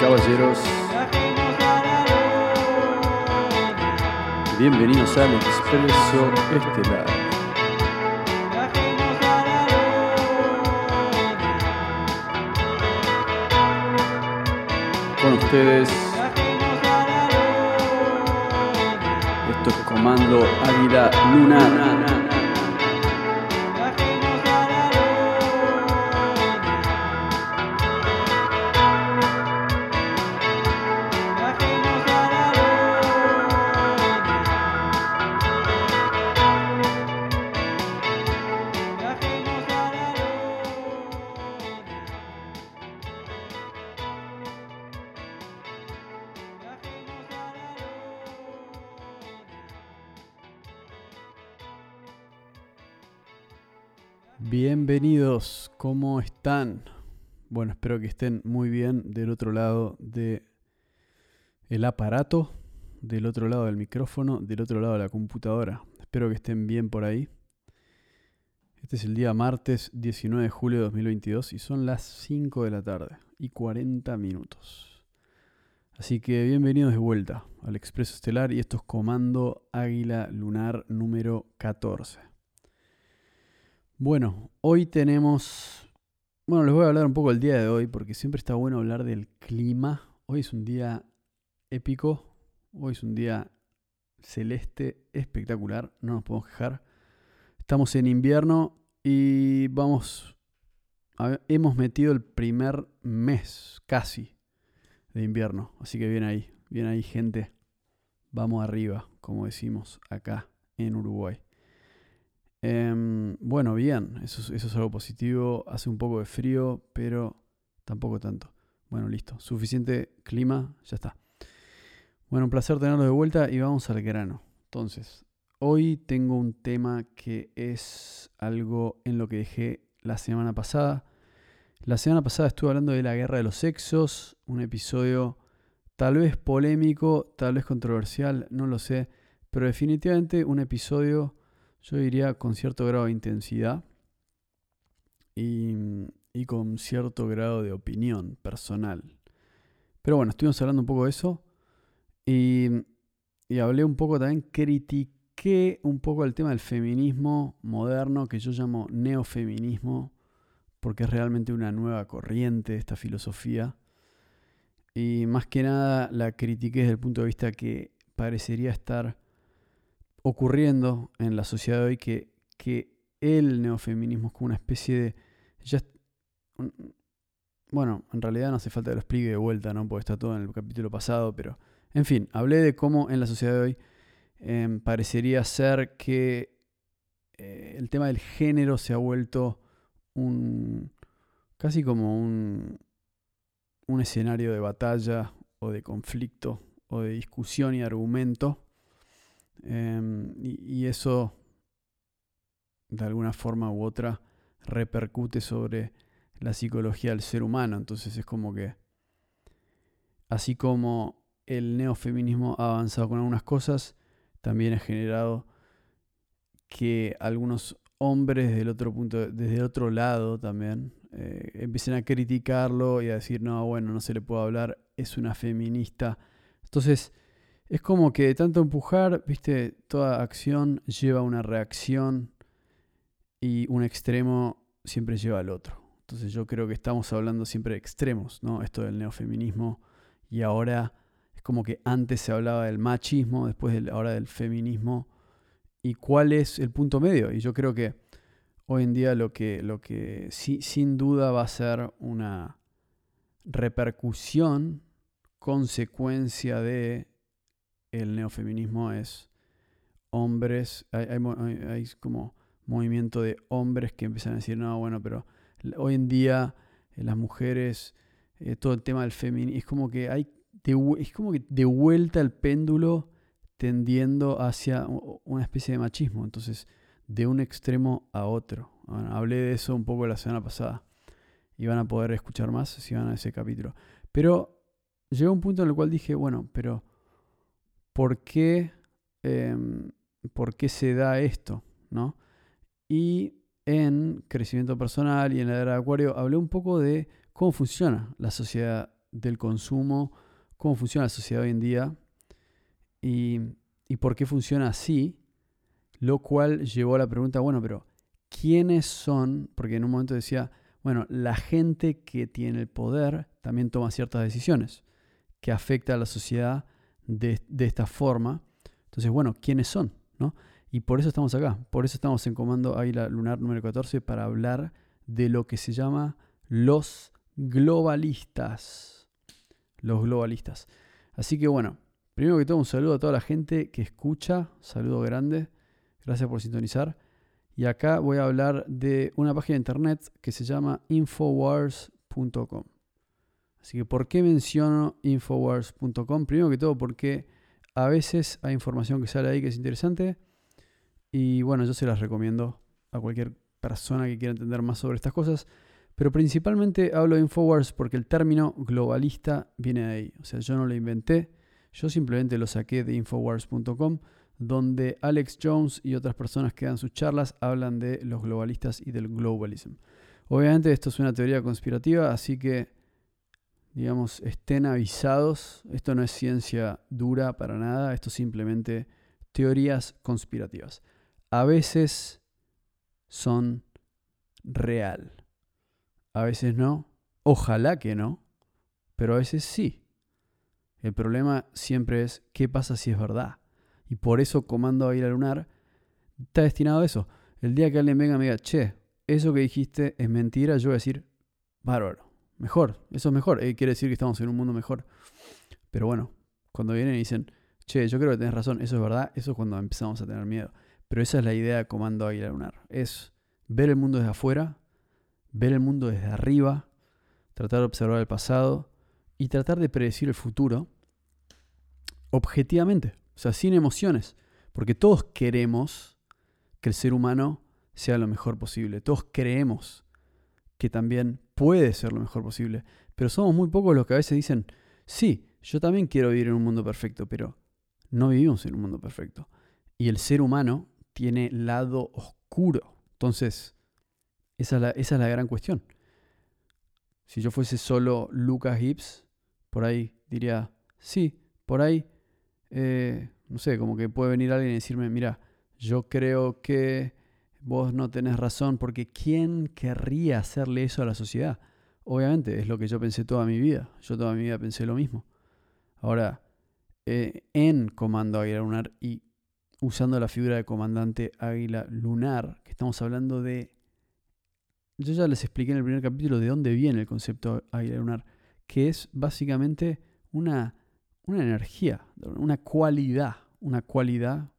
Caballeros, bienvenidos al Expreso Estelar. Con ustedes, esto es Comando Águila Lunar. Bueno, espero que estén muy bien del otro lado de aparato, del otro lado del micrófono, del otro lado de la computadora. Espero que estén bien por ahí. Este es el día martes 19 de julio de 2022 y son las 5 de la tarde y 40 minutos. Así que bienvenidos de vuelta al Expreso Estelar y esto es Comando Águila Lunar número 14. Bueno, hoy tenemos... Bueno, les voy a hablar un poco del día de hoy porque siempre está bueno hablar del clima. Hoy es un día épico, hoy es un día celeste, espectacular, no nos podemos quejar. Estamos en invierno y vamos... hemos metido el primer mes casi de invierno, así que bien ahí, bien ahí gente. Vamos arriba, como decimos acá en Uruguay. Em, bueno, bien, eso, eso es algo positivo. Hace un poco de frío, pero tampoco tanto. Bueno, listo. Suficiente clima, ya está. Bueno, un placer tenerlo de vuelta y vamos al grano. Entonces, hoy tengo un tema que es algo en lo que dejé la semana pasada. La semana pasada estuve hablando de la guerra de los sexos, un episodio tal vez polémico, tal vez controversial, no lo sé, pero definitivamente un episodio yo diría con cierto grado de intensidad y, con cierto grado de opinión personal. Pero bueno, estuvimos hablando un poco de eso y, y hablé un poco también, critiqué un poco el tema del feminismo moderno que yo llamo neofeminismo porque es realmente una nueva corriente esta filosofía. Y más que nada la critiqué desde el punto de vista que parecería estar ocurriendo en la sociedad de hoy que, que el neofeminismo es como una especie de... Ya, bueno, en realidad no hace falta que lo explique de vuelta, ¿no? Porque está todo en el capítulo pasado, pero... En fin, hablé de cómo en la sociedad de hoy em, parecería ser que eh, el tema del género se ha vuelto un... casi como un, un escenario de batalla o de conflicto o de discusión y argumento Em, y, eso, de alguna forma u otra, repercute sobre la psicología del ser humano. Entonces es como que, así como el neofeminismo ha avanzado con algunas cosas, también ha generado que algunos hombres del otro punto, desde el otro lado también, eh, empiecen a criticarlo y a decir, no, bueno, no se le puede hablar, es una feminista. Entonces, es como que de tanto empujar, viste, toda acción lleva una reacción y un extremo siempre lleva al otro. Entonces yo creo que estamos hablando siempre de extremos, ¿no? Esto del neofeminismo y ahora es como que antes se hablaba del machismo, después ahora del feminismo y cuál es el punto medio. Y yo creo que hoy en día lo que, lo que sí, sin duda va a ser una repercusión, consecuencia de el neofeminismo es hombres, hay, como movimiento de hombres que empiezan a decir, no, bueno, pero hoy en día eh, las mujeres, eh, todo el tema del feminismo, es como que hay, es como que de vuelta el péndulo tendiendo hacia una especie de machismo, entonces de un extremo a otro. hablé de eso un poco la semana pasada y van a poder escuchar más si van a ese capítulo. Pero llegó un punto en el cual dije, bueno, pero por qué, em, por qué se da esto, ¿no? Y en crecimiento personal y en la era de Acuario hablé un poco de cómo funciona la sociedad del consumo, cómo funciona la sociedad hoy en día y, y por qué funciona así, lo cual llevó a la pregunta, bueno, pero ¿quiénes son? Porque en un momento decía, bueno, la gente que tiene el poder también toma ciertas decisiones que afectan a la sociedad de, esta forma. Entonces, bueno, ¿quiénes son? ¿no? Y por eso estamos acá, por eso estamos en Comando Águila Lunar número 14 para hablar de lo que se llama los globalistas. Los globalistas. Así que bueno, primero que todo un saludo a toda la gente que escucha, saludo grande, gracias por sintonizar. Y acá voy a hablar de una página de internet que se llama infowars.com. Así que, ¿por qué menciono infowars.com? Primero que todo porque a veces hay información que sale ahí que es interesante y bueno, yo se las recomiendo a cualquier persona que quiera entender más sobre estas cosas. Pero principalmente hablo de Infowars porque el término globalista viene de ahí. O sea, yo no lo inventé, yo simplemente lo saqué de infowars.com, donde Alex Jones y otras personas que dan sus charlas hablan de los globalistas y del globalism. Obviamente esto es una teoría conspirativa, así que, digamos, estén avisados. Esto no es ciencia dura para nada, esto es simplemente teorías conspirativas a veces son real. A veces no. Ojalá que no. Pero a veces sí. El problema siempre es qué pasa si es verdad. Y por eso Comando a ir a Lunar está destinado a eso. El día que alguien venga y me diga, che, eso que dijiste es mentira, yo voy a decir, bárbaro. Mejor, eso es mejor. Eh, quiere decir que estamos en un mundo mejor. Pero bueno, cuando vienen y dicen, che, yo creo que tenés razón, eso es verdad, eso es cuando empezamos a tener miedo. Pero esa es la idea de Comando Águila Lunar. Es ver el mundo desde afuera, ver el mundo desde arriba, tratar de observar el pasado y tratar de predecir el futuro objetivamente, o sea, sin emociones. Porque todos queremos que el ser humano sea lo mejor posible. Todos creemos que también puede ser lo mejor posible. Pero somos muy pocos los que a veces dicen, sí, yo también quiero vivir en un mundo perfecto, pero no vivimos en un mundo perfecto. Y el ser humano tiene lado oscuro. Entonces, esa es la, gran cuestión. Si yo fuese solo Lucas Gibbs, por ahí diría, sí, por ahí, eh, no sé, como que puede venir alguien y decirme, mira, yo creo que vos no tenés razón, porque ¿quién querría hacerle eso a la sociedad? Obviamente, es lo que yo pensé toda mi vida. Yo toda mi vida pensé lo mismo. Ahora, eh, en Comando Aguilar Lunar y usando la figura de comandante águila lunar, que estamos hablando de... Yo ya les expliqué en el primer capítulo de dónde viene el concepto águila lunar, que es básicamente una, una energía, una cualidad, una cualidad,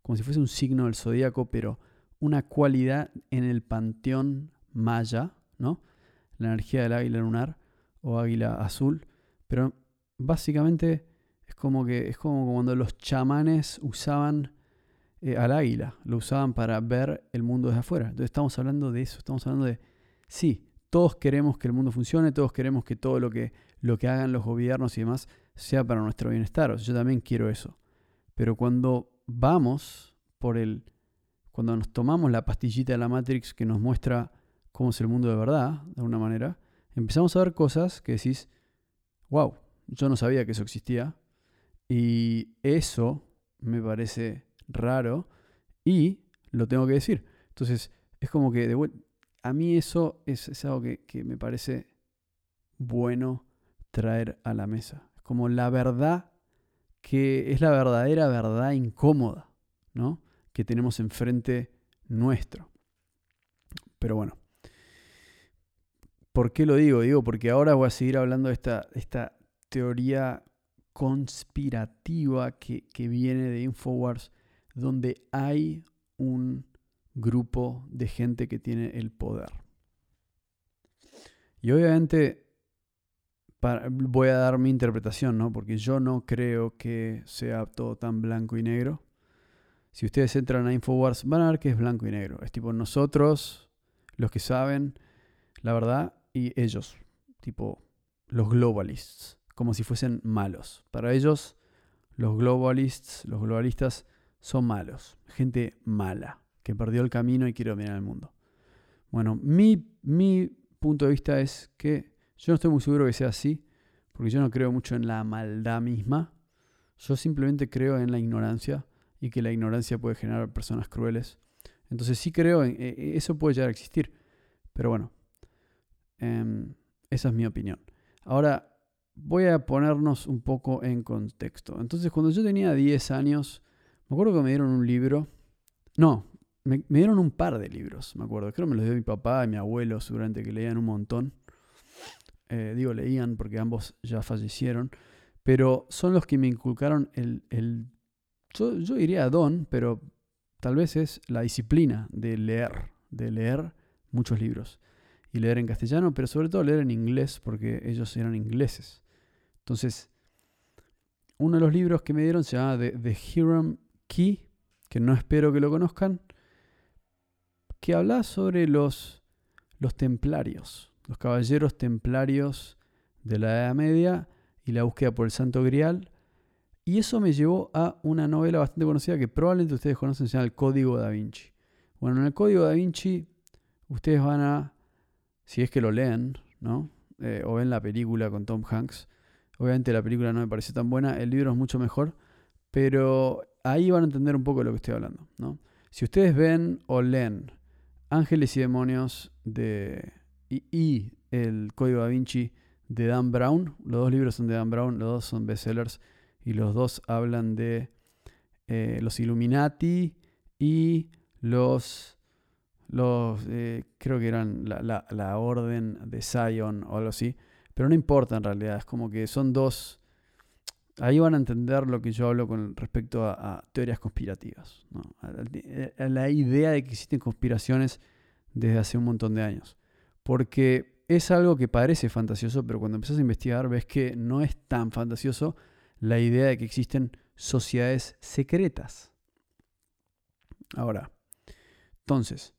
como si fuese un signo del zodíaco, pero una cualidad en el panteón maya, ¿no? La energía del águila lunar o águila azul, pero básicamente es como que es como cuando los chamanes usaban eh, al águila, lo usaban para ver el mundo desde afuera. Entonces estamos hablando de eso, estamos hablando de, sí, todos queremos que el mundo funcione, todos queremos que todo lo que, lo que hagan los gobiernos y demás sea para nuestro bienestar. yo también quiero eso. Pero cuando vamos por el, cuando nos tomamos la pastillita de la Matrix que nos muestra cómo es el mundo de verdad, de alguna manera, empezamos a ver cosas que decís, wow, yo no sabía que eso existía. Y eso me parece raro y lo tengo que decir. Entonces, es como que de a mí eso es, algo que, que, me parece bueno traer a la mesa. Es como la verdad que es la verdadera verdad incómoda, ¿no? Que tenemos enfrente nuestro. Pero bueno, ¿por qué lo digo? Digo porque ahora voy a seguir hablando de esta, esta teoría conspirativa que, que viene de Infowars donde hay un grupo de gente que tiene el poder. Y obviamente voy a dar mi interpretación, ¿no? Porque yo no creo que sea todo tan blanco y negro. Si ustedes entran a Infowars, van a ver que es blanco y negro. Es tipo nosotros, los que saben la verdad, y ellos, tipo los globalists, como si fuesen malos. Para ellos, los globalists, los globalistas, son malos, gente mala, que perdió el camino y quiere dominar el mundo. Bueno, mi, mi punto de vista es que yo no estoy muy seguro que sea así, porque yo no creo mucho en la maldad misma. Yo simplemente creo en la ignorancia y que la ignorancia puede generar personas crueles. Entonces sí creo en e, e, eso puede llegar a existir. Pero bueno, em, esa es mi opinión. Ahora voy a ponernos un poco en contexto. Entonces cuando yo tenía 10 años, me acuerdo que me dieron un libro. No, me, dieron un par de libros, me acuerdo. Creo que me los dio mi papá y mi abuelo seguramente que leían un montón. Eh, digo, leían porque ambos ya fallecieron. Pero son los que me inculcaron el, el yo, yo diría don, pero tal vez es la disciplina de leer, de leer muchos libros. Y leer en castellano, pero sobre todo leer en inglés, porque ellos eran ingleses. Entonces, uno de los libros que me dieron se llama The, The Hiram Key, que no espero que lo conozcan, que habla sobre los, los templarios, los caballeros templarios de la Edad Media y la búsqueda por el Santo Grial. Y eso me llevó a una novela bastante conocida que probablemente ustedes conocen, se llama El Código da Vinci. Bueno, en el Código da Vinci ustedes van a, si es que lo leen, ¿no? Eh, o ven la película con Tom Hanks. Obviamente la película no me pareció tan buena, el libro es mucho mejor, pero ahí van a entender un poco de lo que estoy hablando, ¿no? Si ustedes ven o leen Ángeles y Demonios de, y, El Código da Vinci de Dan Brown. Los dos libros son de Dan Brown, los dos son bestsellers y los dos hablan de eh, los Illuminati y los, los eh, creo que eran la, la, orden de Zion o algo así. Pero no importa en realidad, es como que son dos Ahí van a entender lo que yo hablo con respecto a, teorías conspirativas, a, la idea de que existen conspiraciones desde hace un montón de años. Porque es algo que parece fantasioso, pero cuando empiezas a investigar ves que no es tan fantasioso la idea de que existen sociedades secretas. Ahora, entonces,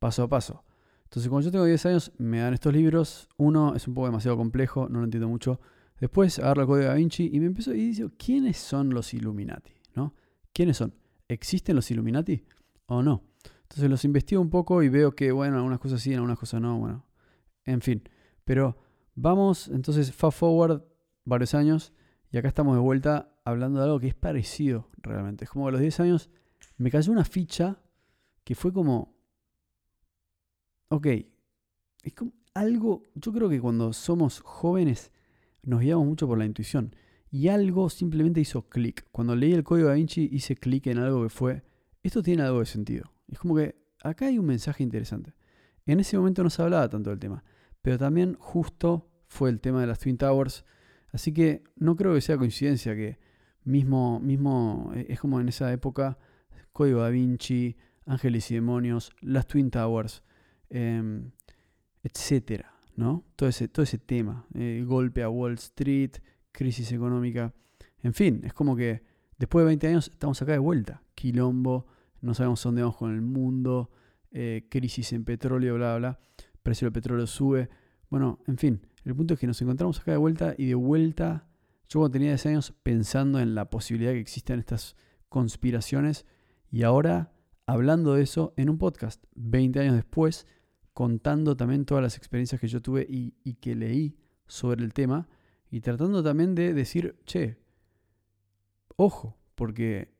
paso a paso. Entonces, cuando yo tengo 10 años, me dan estos libros. Uno es un poco demasiado complejo, no lo entiendo mucho. Después agarro el código da Vinci y me empiezo y digo, ¿quiénes son los Illuminati? ¿No? ¿Quiénes son? ¿Existen los Illuminati o no? Entonces los investigo un poco y veo que, bueno, algunas cosas sí, algunas cosas no, bueno, en fin. Pero vamos, entonces, fast forward varios años y acá estamos de vuelta hablando de algo que es parecido realmente. Es como a los 10 años me cayó una ficha que fue como, ok, es como algo, yo creo que cuando somos jóvenes nos guiamos mucho por la intuición. Y algo simplemente hizo clic. Cuando leí el código da Vinci hice clic en algo que fue, esto tiene algo de sentido. Es como que acá hay un mensaje interesante. En ese momento no se hablaba tanto del tema, pero también justo fue el tema de las Twin Towers. Así que no creo que sea coincidencia que mismo, mismo eh, es como en esa época, Código da Vinci, Ángeles y Demonios, las Twin Towers, eh, etcétera. ¿no? Todo ese, todo ese tema, eh, golpe a Wall Street, crisis económica, en fin, es como que después de 20 años estamos acá de vuelta, quilombo, no sabemos dónde vamos con el mundo, eh, crisis en petróleo, bla, bla, precio del petróleo sube, bueno, en fin, el punto es que nos encontramos acá de vuelta y de vuelta, yo cuando tenía 10 años pensando en la posibilidad que existan estas conspiraciones y ahora hablando de eso en un podcast, 20 años después, contando también todas las experiencias que yo tuve y, que leí sobre el tema y tratando también de decir, che, ojo, porque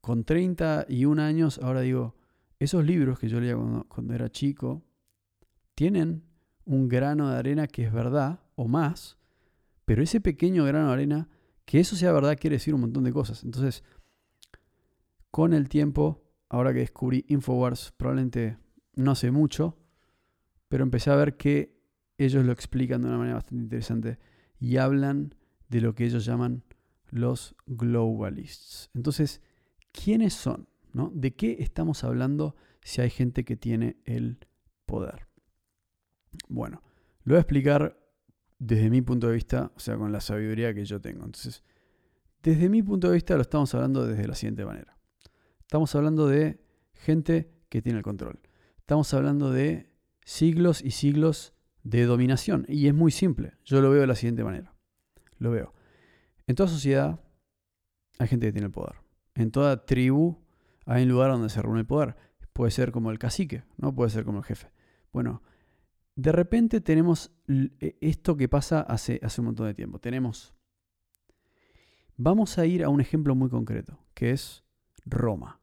con 31 años ahora digo, esos libros que yo leía cuando, cuando, era chico tienen un grano de arena que es verdad o más, pero ese pequeño grano de arena, que eso sea verdad quiere decir un montón de cosas. Entonces, con el tiempo, ahora que descubrí Infowars, probablemente no sé mucho, pero empecé a ver que ellos lo explican de una manera bastante interesante y hablan de lo que ellos llaman los globalists. Entonces, ¿quiénes son? ¿no? ¿De qué estamos hablando si hay gente que tiene el poder? Bueno, lo voy a explicar desde mi punto de vista, o sea, con la sabiduría que yo tengo. Entonces, desde mi punto de vista lo estamos hablando desde la siguiente manera. Estamos hablando de gente que tiene el control. Estamos hablando de siglos y siglos de dominación. Y es muy simple. Yo lo veo de la siguiente manera. Lo veo. En toda sociedad hay gente que tiene el poder. En toda tribu hay un lugar donde se reúne el poder. Puede ser como el cacique, ¿no? Puede ser como el jefe. Bueno, de repente tenemos e, esto que pasa hace, hace un montón de tiempo. Tenemos, vamos a ir a un ejemplo muy concreto, que es Roma.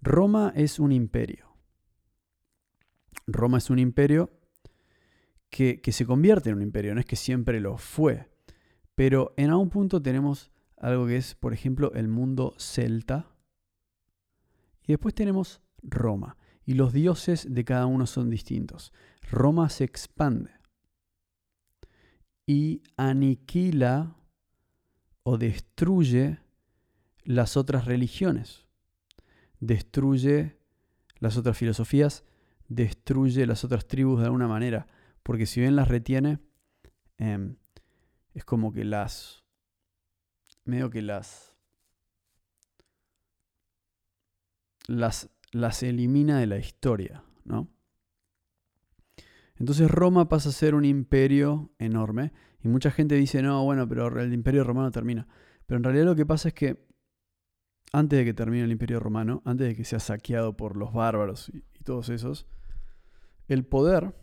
Roma es un imperio. Roma es un imperio que, que, se convierte en un imperio, no es que siempre lo fue, pero en algún punto tenemos algo que es, por ejemplo, el mundo celta, y después tenemos Roma, y los dioses de cada uno son distintos. Roma se expande y aniquila o destruye las otras religiones, destruye las otras filosofías, destruye las otras tribus de alguna manera, porque si bien las retiene, em, es como que las, medio que las, las, las elimina de la historia, ¿no? Entonces Roma pasa a ser un imperio enorme y mucha gente dice, no, bueno, pero el imperio romano termina. Pero en realidad lo que pasa es que antes de que termine el imperio romano, antes de que sea saqueado por los bárbaros y, todos esos, el poder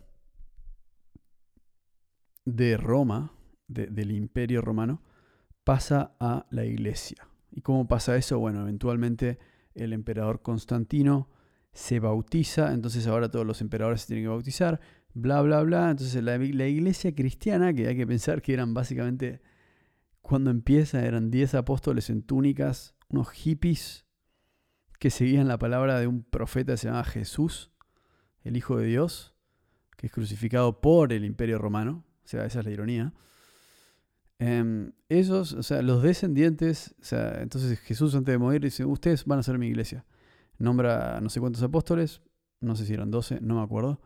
de Roma, del imperio romano, pasa a la iglesia. ¿Y cómo pasa eso? Bueno, eventualmente el emperador Constantino se bautiza, entonces ahora todos los emperadores se tienen que bautizar, bla, bla, bla. Entonces la, iglesia cristiana, que hay que pensar que eran básicamente, cuando empieza, eran 10 apóstoles en túnicas, unos hippies que seguían la palabra de un profeta que se llamaba Jesús, el Hijo de Dios, que es crucificado por el imperio romano. O sea, esa es la ironía. Em, esos, o sea, los descendientes, o sea, entonces Jesús antes de morir dice, ustedes van a ser mi iglesia. Nombra no sé cuántos apóstoles, no sé si eran 12, no me acuerdo.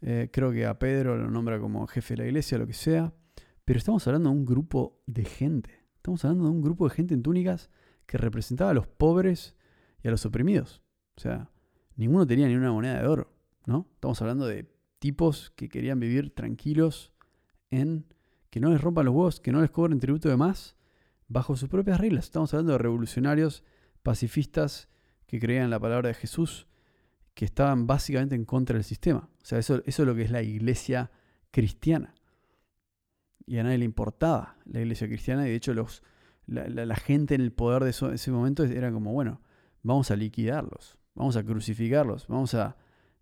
Eh, creo que a Pedro lo nombra como jefe de la iglesia, lo que sea. Pero estamos hablando de un grupo de gente. Estamos hablando de un grupo de gente en túnicas que representaba a los pobres y a los oprimidos. O sea, ninguno tenía ni una moneda de oro, ¿no? Estamos hablando de tipos que querían vivir tranquilos en que no les rompan los huevos, que no les cobren tributo de más, bajo sus propias reglas. Estamos hablando de revolucionarios, pacifistas, que creían en la palabra de Jesús que estaban básicamente en contra del sistema. O sea, eso, eso es lo que es la iglesia cristiana. Y a nadie le importaba la iglesia cristiana. Y de hecho, los, la, gente en el poder de ese momento era como, bueno, vamos a liquidarlos, vamos a crucificarlos, vamos a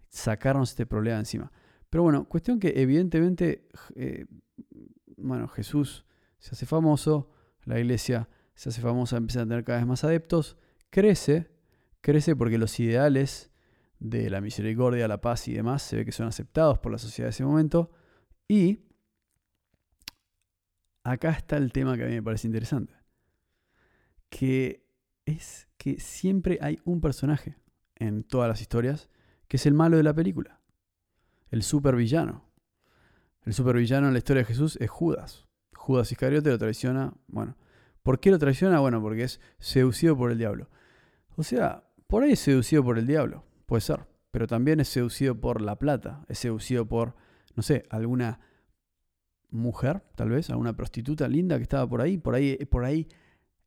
sacarnos este problema encima. Pero bueno, cuestión que evidentemente, eh, bueno, Jesús se hace famoso, la iglesia se hace famosa, empieza a tener cada vez más adeptos, crece, crece porque los ideales de la misericordia, la paz y demás, se ve que son aceptados por la sociedad de ese momento. Y acá está el tema que a mí me parece interesante, que es que siempre hay un personaje en todas las historias que es el malo de la película, el supervillano. El supervillano en la historia de Jesús es Judas. Judas Iscariote lo traiciona, bueno, ¿por qué lo traiciona? Bueno, porque es seducido por el diablo. O sea, por ahí es seducido por el diablo. Puede ser. Pero también es seducido por la plata. Es seducido por, no sé, alguna mujer, tal vez, alguna prostituta linda que estaba por ahí. Por ahí, por ahí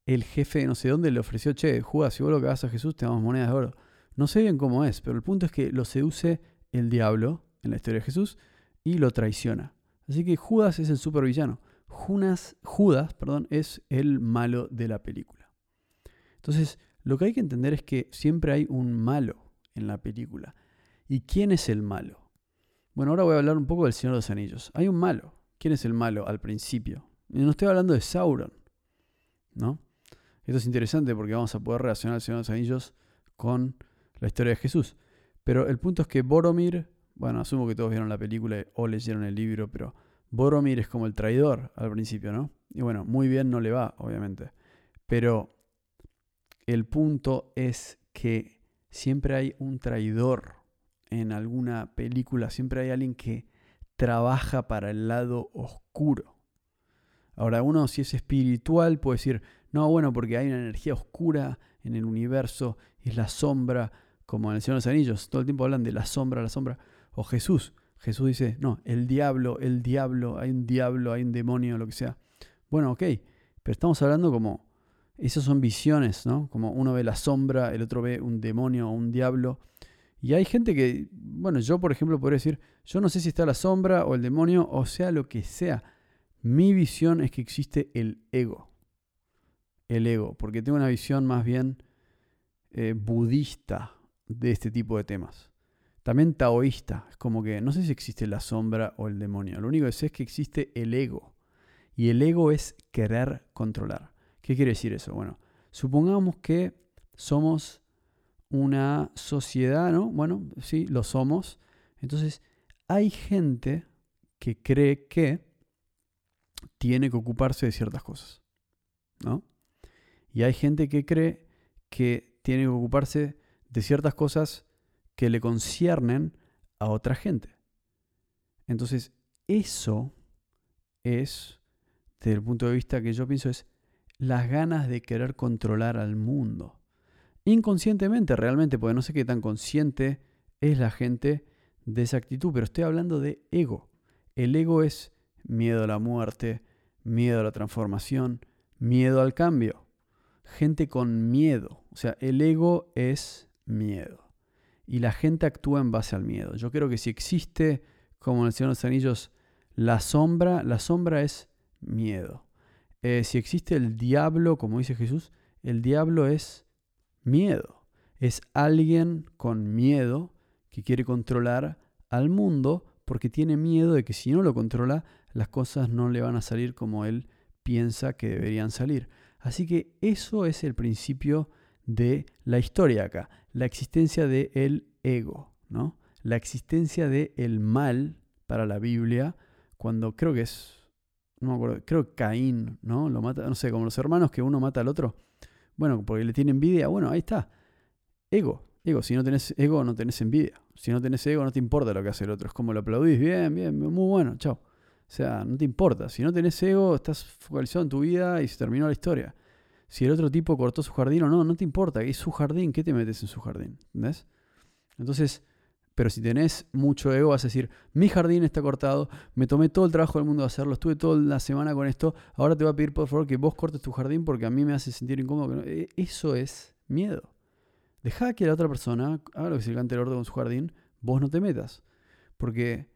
el jefe no sé dónde le ofreció, che, juega, si vos lo vas a Jesús, te damos monedas de oro. No sé bien cómo es, pero el punto es que lo seduce el diablo en la historia de Jesús y lo traiciona. Así que Judas es el supervillano. Judas, Judas perdón, es el malo de la película. Entonces, lo que hay que entender es que siempre hay un malo en la película. ¿Y quién es el malo? Bueno, ahora voy a hablar un poco del Señor de los Anillos. Hay un malo. ¿Quién es el malo al principio? Y no estoy hablando de Sauron, ¿no? Esto es interesante porque vamos a poder relacionar al Señor de los Anillos con la historia de Jesús. Pero el punto es que Boromir, bueno, asumo que todos vieron la película o leyeron el libro, pero Boromir es como el traidor al principio, ¿no? Y bueno, muy bien no le va, obviamente. Pero el punto es que siempre hay un traidor en alguna película, siempre hay alguien que trabaja para el lado oscuro. Ahora, uno si es espiritual puede decir, no, bueno, porque hay una energía oscura en el universo, es la sombra, como en el Señor de los Anillos, todo el tiempo hablan de la sombra, la sombra. O Jesús, Jesús dice, no, el diablo, el diablo, hay un diablo, hay un demonio, lo que sea. Bueno, ok, pero estamos hablando como esas son visiones, ¿no? Como uno ve la sombra, el otro ve un demonio o un diablo. Y hay gente que, bueno, yo por ejemplo podría decir, yo no sé si está la sombra o el demonio, o sea, lo que sea. Mi visión es que existe el ego. El ego, porque tengo una visión más bien eh, budista de este tipo de temas. También taoísta, es como que no sé si existe la sombra o el demonio. Lo único que sé es que existe el ego. Y el ego es querer controlar. ¿Qué quiere decir eso? Bueno, supongamos que somos una sociedad, ¿no? Bueno, sí, lo somos. Entonces, hay gente que cree que tiene que ocuparse de ciertas cosas, ¿no? Y hay gente que cree que tiene que ocuparse de ciertas cosas que le conciernen a otra gente. Entonces, eso es, desde el punto de vista que yo pienso, es las ganas de querer controlar al mundo. Inconscientemente, realmente, porque no sé qué tan consciente es la gente de esa actitud, pero estoy hablando de ego. El ego es miedo a la muerte, miedo a la transformación, miedo al cambio. Gente con miedo. O sea, el ego es miedo. Y la gente actúa en base al miedo. Yo creo que si existe, como en Señor los Anillos, la sombra, la sombra es miedo. Eh, si existe el diablo, como dice Jesús, el diablo es miedo. Es alguien con miedo que quiere controlar al mundo porque tiene miedo de que si no lo controla, las cosas no le van a salir como él piensa que deberían salir. Así que eso es el principio de la historia acá, la existencia del el ego, ¿no? La existencia del el mal para la Biblia, cuando creo que es, no me acuerdo, creo que Caín, ¿no? Lo mata, no sé, como los hermanos que uno mata al otro. Bueno, porque le tiene envidia, bueno, ahí está. Ego, ego, si no tenés ego no tenés envidia. Si no tenés ego no te importa lo que hace el otro, es como lo aplaudís, bien, bien, muy bueno, chao. O sea, no te importa. Si no tenés ego, estás focalizado en tu vida y se terminó la historia. Si el otro tipo cortó su jardín o no, no te importa. Es su jardín. ¿Qué te metes en su jardín? ¿Entendés? Entonces, pero si tenés mucho ego, vas a decir, mi jardín está cortado, me tomé todo el trabajo del mundo de hacerlo, estuve toda la semana con esto, ahora te voy a pedir por favor que vos cortes tu jardín porque a mí me hace sentir incómodo. E, eso es miedo. Deja que la otra persona haga lo que se le cante el orto con su jardín, vos no te metas. Porque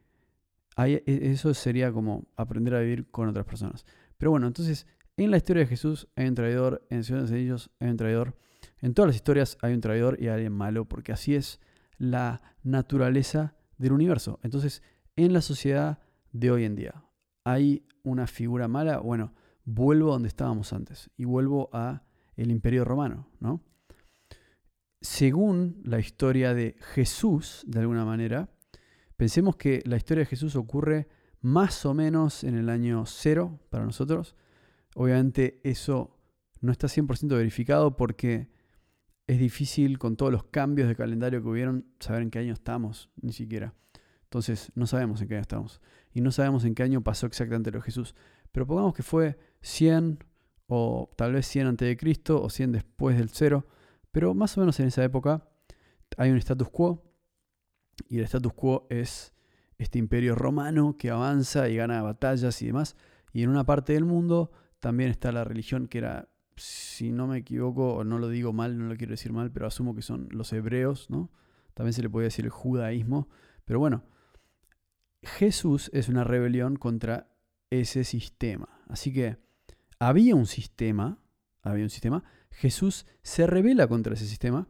e, eso sería como aprender a vivir con otras personas. Pero bueno, entonces en la historia de Jesús hay un traidor, en Señor de ellos hay un traidor. En todas las historias hay un traidor y alguien malo, porque así es la naturaleza del universo. Entonces, en la sociedad de hoy en día, hay una figura mala. Bueno, vuelvo a donde estábamos antes y vuelvo a el Imperio Romano, ¿no? Según la historia de Jesús, de alguna manera, Pensemos que la historia de Jesús ocurre más o menos en el año cero para nosotros. Obviamente eso no está 100% verificado porque es difícil con todos los cambios de calendario que hubieron saber en qué año estamos, ni siquiera. Entonces no sabemos en qué año estamos. Y no sabemos en qué año pasó exactamente lo de Jesús. Pero pongamos que fue 100 o tal vez 100 antes de Cristo o 100 después del cero. Pero más o menos en esa época hay un status quo y el status quo es este imperio romano que avanza y gana batallas y demás. Y en una parte del mundo también está la religión que era, si no me equivoco, o no lo digo mal, no lo quiero decir mal, pero asumo que son los hebreos, ¿no? También se le puede decir el judaísmo. Pero bueno, Jesús es una rebelión contra ese sistema. Así que había un sistema, había un sistema, Jesús se revela contra ese sistema,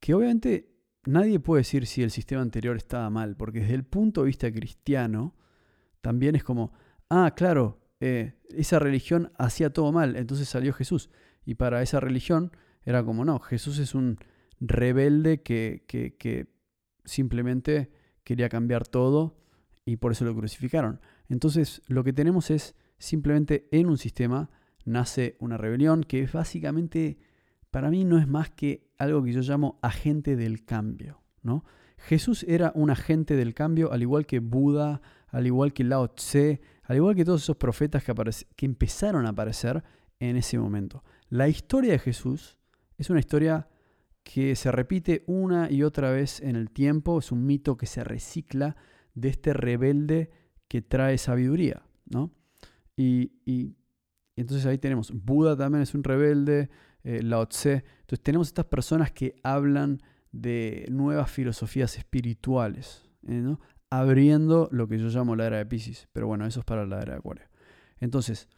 que obviamente nadie puede decir si el sistema anterior estaba mal, porque desde el punto de vista cristiano, también es como, ah, claro, eh, esa religión hacía todo mal, entonces salió Jesús. Y para esa religión era como, no, Jesús es un rebelde que, que, que simplemente quería cambiar todo y por eso lo crucificaron. Entonces lo que tenemos es simplemente en un sistema nace una rebelión que es básicamente para mí no es más que algo que yo llamo agente del cambio. ¿no? Jesús era un agente del cambio, al igual que Buda, al igual que Lao Tse, al igual que todos esos profetas que, empezaron a aparecer en ese momento. La historia de Jesús es una historia que se repite una y otra vez en el tiempo, es un mito que se recicla de este rebelde que trae sabiduría. ¿no? Y, entonces ahí tenemos, Buda también es un rebelde, eh, Lao Tse. Entonces tenemos estas personas que hablan de nuevas filosofías espirituales, ¿eh? Abriendo lo que yo llamo la era de Pisces. Pero bueno, eso es para la era de Acuario. Entonces,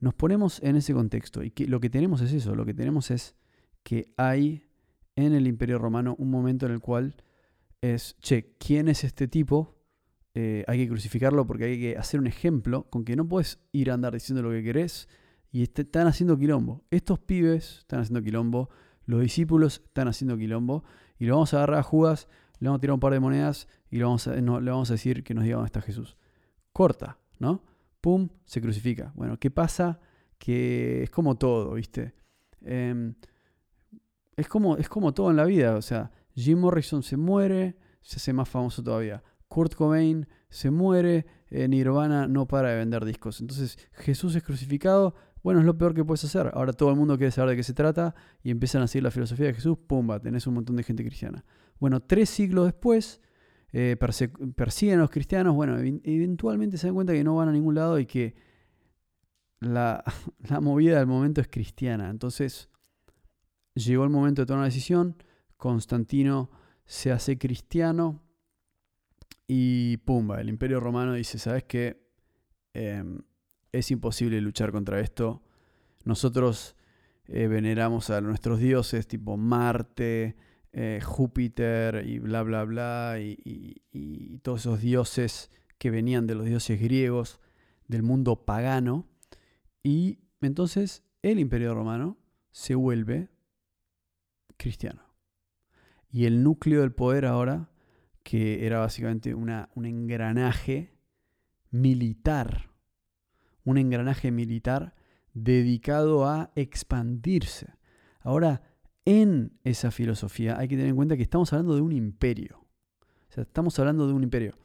nos ponemos en ese contexto y lo que tenemos es eso, lo que tenemos es que hay en el Imperio Romano un momento en el cual es, che, ¿quién es este tipo? Eh, hay que crucificarlo porque hay que hacer un ejemplo con que no puedes ir a andar diciendo lo que querés y están haciendo quilombo. Estos pibes están haciendo quilombo, los discípulos están haciendo quilombo y lo vamos a agarrar a Judas, le vamos a tirar un par de monedas y le vamos a, decir que nos diga dónde está Jesús. Corta, ¿no? Pum, se crucifica. Bueno, ¿qué pasa? Que es como todo, ¿viste? Em, es, como, es como todo en la vida, o sea, Jim Morrison se muere, se hace más famoso todavía. Kurt Cobain se muere, eh, Nirvana no para de vender discos. Entonces, Jesús es crucificado, bueno, es lo peor que puedes hacer. Ahora todo el mundo quiere saber de qué se trata y empiezan a seguir la filosofía de Jesús, pumba, tenés un montón de gente cristiana. Bueno, tres siglos después, eh, persiguen a los cristianos, bueno, eventualmente se dan cuenta que no van a ningún lado y que la, la movida del momento es cristiana. Entonces, llegó el momento de tomar una decisión, Constantino se hace cristiano, y pumba, el imperio romano dice, ¿sabes qué? Em, es imposible luchar contra esto. Nosotros eh, veneramos a nuestros dioses tipo Marte, eh, Júpiter y bla, bla, bla, y, y, todos esos dioses que venían de los dioses griegos, del mundo pagano. Y entonces el imperio romano se vuelve cristiano. Y el núcleo del poder ahora que era básicamente una, un engranaje militar, un engranaje militar dedicado a expandirse. Ahora, en esa filosofía hay que tener en cuenta que estamos hablando de un imperio. O sea, estamos hablando de un imperio.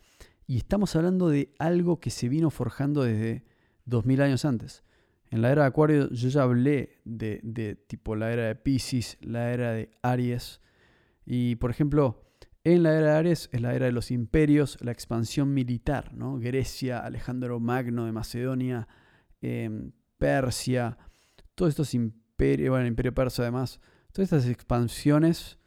Y estamos hablando de algo que se vino forjando desde 2000 años antes. En la era de Acuario yo ya hablé de, tipo la era de Pisces, la era de Aries. Y por ejemplo, en la era de Aries es la era de los imperios, la expansión militar, ¿no? Grecia, Alejandro Magno de Macedonia, em, Persia, todos estos imperios, bueno, el imperio persa además, todas estas expansiones,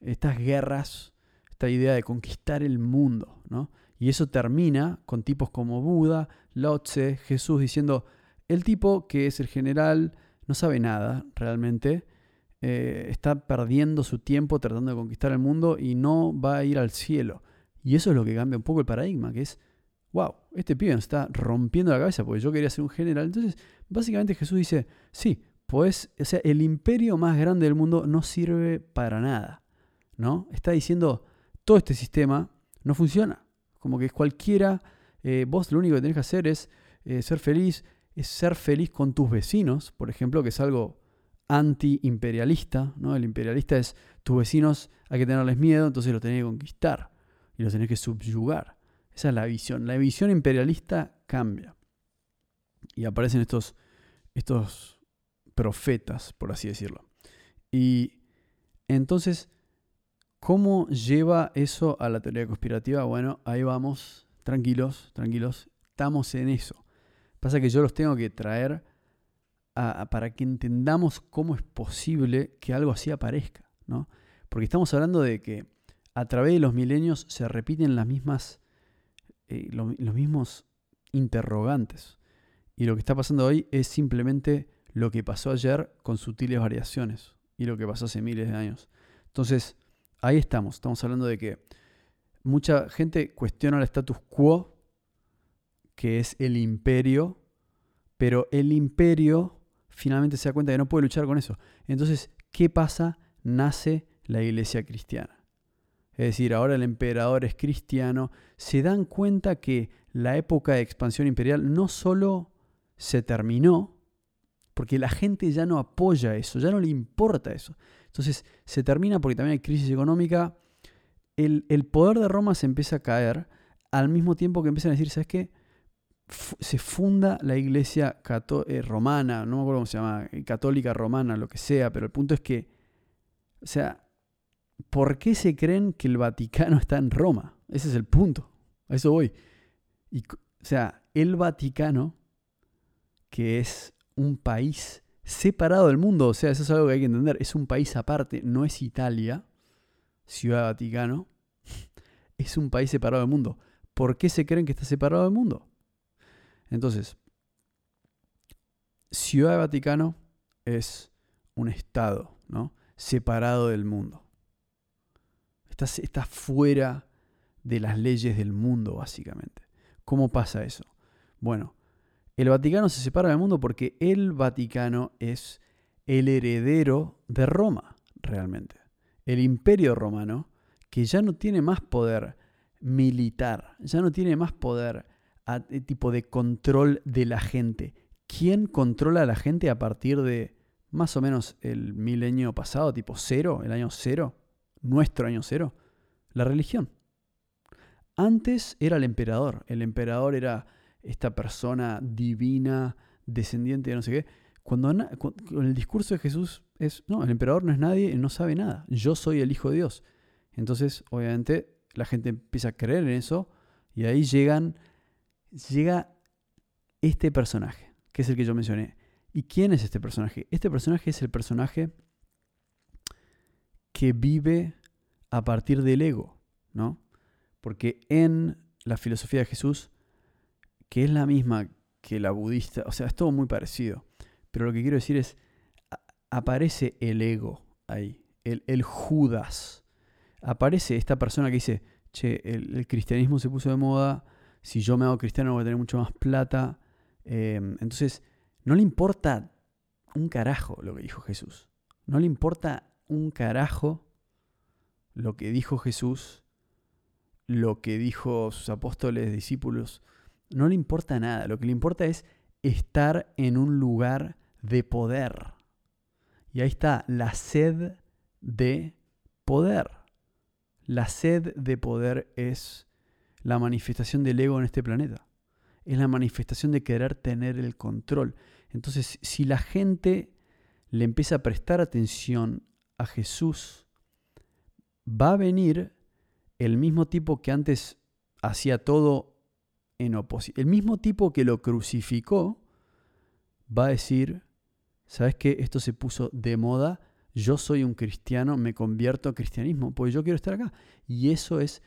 estas guerras, esta idea de conquistar el mundo, ¿no? Y eso termina con tipos como Buda, Lao Tse, Jesús diciendo, el tipo que es el general no sabe nada realmente, eh, está perdiendo su tiempo tratando de conquistar el mundo y no va a ir al cielo. Y eso es lo que cambia un poco el paradigma, que es, wow, este pibe nos está rompiendo la cabeza porque yo quería ser un general. Entonces, básicamente Jesús dice, sí, pues, o sea, el imperio más grande del mundo no sirve para nada, ¿no? Está diciendo, todo este sistema no funciona. Como que cualquiera, eh, vos lo único que tenés que hacer es eh, ser feliz, es ser feliz con tus vecinos, por ejemplo, que es algo anti-imperialista. ¿no? El imperialista es tus vecinos hay que tenerles miedo, entonces los tenés que conquistar y los tenés que subyugar. Esa es la visión. La visión imperialista cambia. Y aparecen estos, estos profetas, por así decirlo. Y entonces, ¿cómo lleva eso a la teoría conspirativa? Bueno, ahí vamos, tranquilos, tranquilos, estamos en eso. Pasa que yo los tengo que traer para que entendamos cómo es posible que algo así aparezca, ¿no? Porque estamos hablando de que a través de los milenios se repiten las mismas, eh, los mismos interrogantes. Y lo que está pasando hoy es simplemente lo que pasó ayer con sutiles variaciones y lo que pasó hace miles de años. Entonces, ahí estamos. Estamos hablando de que mucha gente cuestiona el status quo, que es el imperio, pero el imperio finalmente se da cuenta que no puede luchar con eso. Entonces, ¿qué pasa? Nace la iglesia cristiana. Es decir, ahora el emperador es cristiano. Se dan cuenta que la época de expansión imperial no solo se terminó, porque la gente ya no apoya eso, ya no le importa eso. Entonces se termina porque también hay crisis económica. El, poder de Roma se empieza a caer al mismo tiempo que empiezan a decir, ¿sabes qué? se funda la iglesia eh, romana, no me acuerdo cómo se llama, eh, católica romana, lo que sea, pero el punto es que, o sea, ¿por qué se creen que el Vaticano está en Roma? Ese es el punto, a eso voy. O sea, el Vaticano, que es un país separado del mundo, o sea, eso es algo que hay que entender, es un país aparte, no es Italia, Ciudad Vaticano, es un país separado del mundo. ¿Por qué se creen que está separado del mundo? Entonces, Ciudad Vaticano es un estado, ¿no? Separado del mundo. Está, está fuera de las leyes del mundo, básicamente. ¿Cómo pasa eso? Bueno, el Vaticano se separa del mundo porque el Vaticano es el heredero de Roma, realmente. El imperio romano, que ya no tiene más poder militar, ya no tiene más poder eh, tipo de control de la gente. ¿Quién controla a la gente a partir de más o menos el milenio pasado, tipo cero, el año cero, nuestro año cero? La religión. Antes era el emperador. El emperador era esta persona divina, descendiente de no sé qué. Cuando, el discurso de Jesús es, no, el emperador no es nadie, no sabe nada. Yo soy el Hijo de Dios. Entonces, obviamente, la gente empieza a creer en eso y ahí llegan, llega este personaje, que es el que yo mencioné. ¿Y quién es este personaje? Este personaje es el personaje que vive a partir del ego, ¿no? Porque en la filosofía de Jesús, que es la misma que la budista, o sea, es todo muy parecido, pero lo que quiero decir es, aparece el ego ahí, el, Judas. Aparece esta persona que dice, che, el, cristianismo se puso de moda, si yo me hago cristiano voy a tener mucho más plata. Em, entonces, no le importa un carajo lo que dijo Jesús. No le importa un carajo lo que dijo Jesús lo que dijo sus apóstoles, discípulos, no le importa nada. Lo que le importa es estar en un lugar de poder. Y ahí está la sed de poder. La sed de poder es la manifestación del ego en este planeta. Es la manifestación de querer tener el control. Entonces, si la gente le empieza a prestar atención a Jesús, va a venir el mismo tipo que antes hacía todo el mismo tipo que lo crucificó, va a decir, ¿sabes qué? Esto se puso de moda, yo soy un cristiano, me convierto a cristianismo, pues yo quiero estar acá. Y eso es,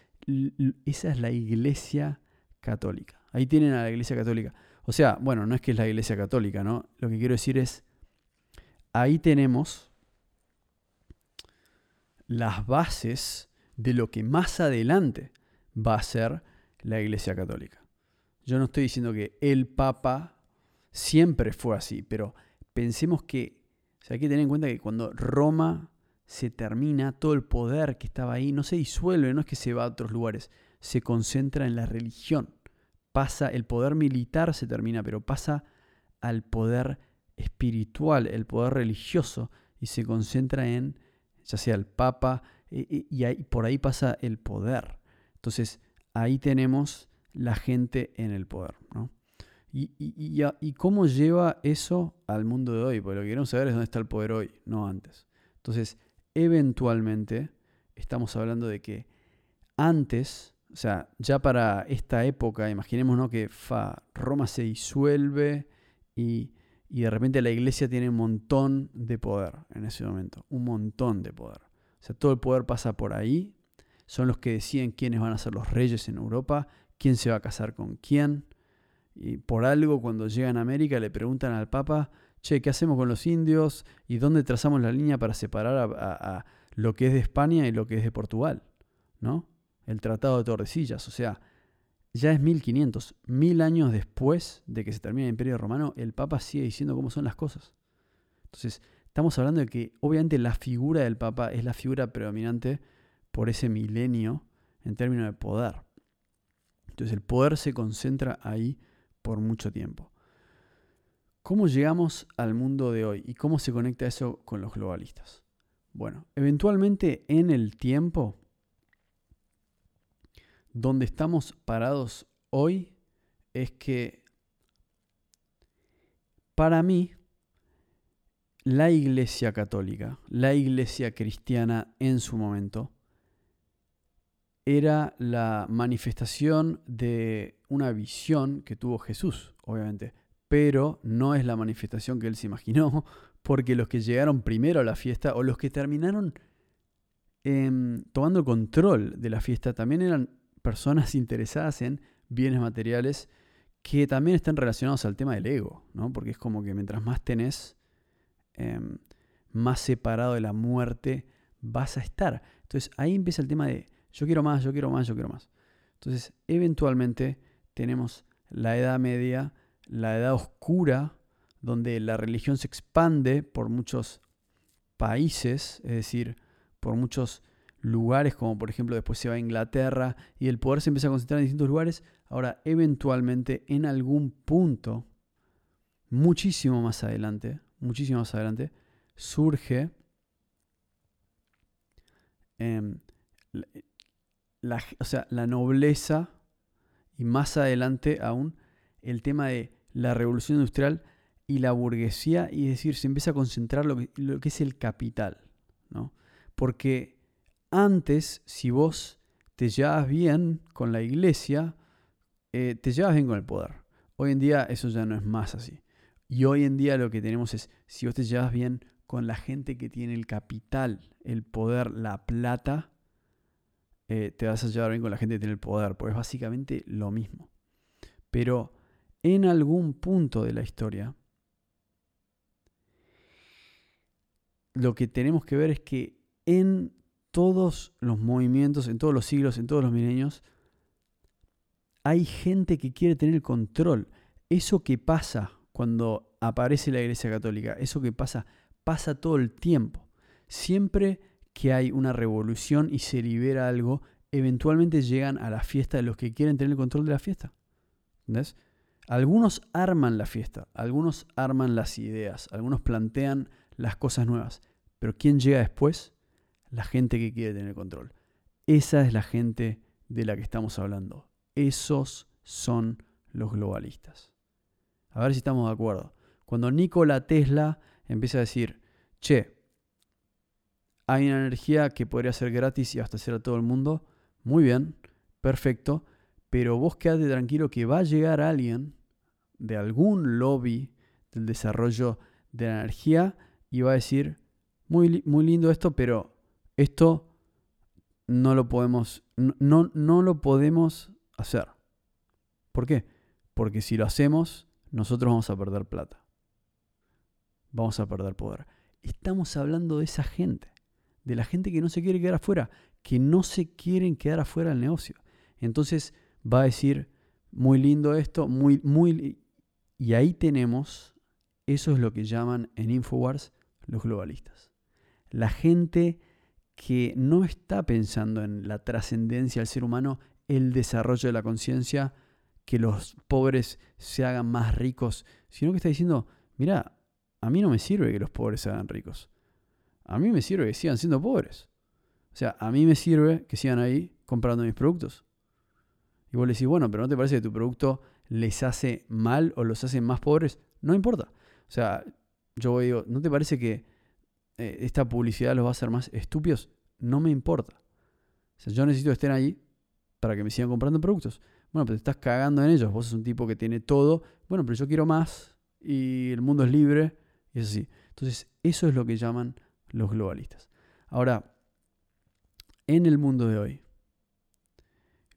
esa es la iglesia católica. Ahí tienen a la iglesia católica. O sea, bueno, no es que es la iglesia católica, ¿no? Lo que quiero decir es, ahí tenemos las bases de lo que más adelante va a ser la Iglesia Católica. Yo no estoy diciendo que el Papa siempre fue así, pero pensemos que hay que tener en cuenta que cuando Roma se termina, todo el poder que estaba ahí no se disuelve, no es que se va a otros lugares, se concentra en la religión. Pasa, el poder militar se termina, pero pasa al poder espiritual, el poder religioso, y se concentra en, ya sea el Papa, y, ahí, por ahí pasa el poder. Entonces, ahí tenemos la gente en el poder. ¿no? Y, y, cómo lleva eso al mundo de hoy? Porque lo que queremos saber es dónde está el poder hoy, no antes. Entonces, eventualmente, estamos hablando de que antes, o sea, ya para esta época, imaginémonos que fa, Roma se disuelve y, y de repente la iglesia tiene un montón de poder en ese momento, un montón de poder. O sea, todo el poder pasa por ahí. Son los que deciden quiénes van a ser los reyes en Europa, quién se va a casar con quién. Y por algo, cuando llegan a América, le preguntan al Papa, che, ¿qué hacemos con los indios? ¿Y dónde trazamos la línea para separar a, lo que es de España y lo que es de Portugal? ¿No? El Tratado de Tordesillas. O sea, ya es 1500. Mil años después de que se termine el Imperio Romano, el Papa sigue diciendo cómo son las cosas. Entonces, Estamos hablando de que obviamente la figura del Papa es la figura predominante por ese milenio en términos de poder. Entonces el poder se concentra ahí por mucho tiempo. ¿Cómo llegamos al mundo de hoy y cómo se conecta eso con los globalistas? Bueno, eventualmente en el tiempo donde estamos parados hoy es que para mí la iglesia católica, la iglesia cristiana en su momento, era la manifestación de una visión que tuvo Jesús, obviamente, pero no es la manifestación que él se imaginó, porque los que llegaron primero a la fiesta o los que terminaron em, tomando control de la fiesta también eran personas interesadas en bienes materiales que también están relacionados al tema del ego, ¿no? Porque es como que mientras más tenés, em, más separado de la muerte vas a estar. Entonces ahí empieza el tema de yo quiero más, yo quiero más, yo quiero más. Entonces eventualmente tenemos la Edad Media, la Edad Oscura, donde la religión se expande por muchos países, es decir, por muchos lugares, como por ejemplo después se va a Inglaterra y el poder se empieza a concentrar en distintos lugares. Ahora, eventualmente, en algún punto, muchísimo más adelante, muchísimo más adelante, surge em, la, o sea, la nobleza y más adelante aún el tema de la revolución industrial y la burguesía, y es decir, se empieza a concentrar lo que, lo que es el capital, ¿no? Porque antes, si vos te llevas bien con la iglesia, eh, te llevas bien con el poder. Hoy en día eso ya no es más así. Y hoy en día lo que tenemos es, si vos te llevas bien con la gente que tiene el capital, el poder, la plata, eh, te vas a llevar bien con la gente que tiene el poder, porque es básicamente lo mismo. Pero en algún punto de la historia, lo que tenemos que ver es que en todos los movimientos, en todos los siglos, en todos los milenios, hay gente que quiere tener control. Eso que pasa cuando aparece la Iglesia Católica, eso que pasa, pasa todo el tiempo. Siempre que hay una revolución y se libera algo, eventualmente llegan a la fiesta de los que quieren tener el control de la fiesta. ¿Entendés? Algunos arman la fiesta, algunos arman las ideas, algunos plantean las cosas nuevas. Pero ¿quién llega después? La gente que quiere tener control. Esa es la gente de la que estamos hablando. Esos son los globalistas. A ver si estamos de acuerdo. Cuando Nikola Tesla empieza a decir, che, hay una energía que podría ser gratis y abastecer a todo el mundo, muy bien, perfecto, pero vos quedate tranquilo que va a llegar alguien de algún lobby del desarrollo de la energía y va a decir, muy, muy lindo esto, pero esto no lo podemos, no, no lo podemos hacer. ¿Por qué? Porque si lo hacemos, nosotros vamos a perder plata. Vamos a perder poder. Estamos hablando de esa gente, de la gente que no se quiere quedar afuera, que no se quieren quedar afuera del negocio. Entonces va a decir, muy lindo esto, muy, muy... Y ahí tenemos, eso es lo que llaman en Infowars los globalistas. La gente que no está pensando en la trascendencia del ser humano, el desarrollo de la conciencia, que los pobres se hagan más ricos, sino que está diciendo, mira, a mí no me sirve que los pobres se hagan ricos. A mí me sirve que sigan siendo pobres. O sea, a mí me sirve que sigan ahí comprando mis productos. Y vos le decís, bueno, pero ¿no te parece que tu producto les hace mal o los hace más pobres? No importa. O sea, yo digo, ¿no te parece que eh, esta publicidad los va a hacer más estúpidos? No me importa. O sea, yo necesito que estén ahí para que me sigan comprando productos. Bueno, pero te estás cagando en ellos. Vos sos un tipo que tiene todo. Bueno, pero yo quiero más y el mundo es libre y es así. Entonces, eso es lo que llaman los globalistas. Ahora, en el mundo de hoy,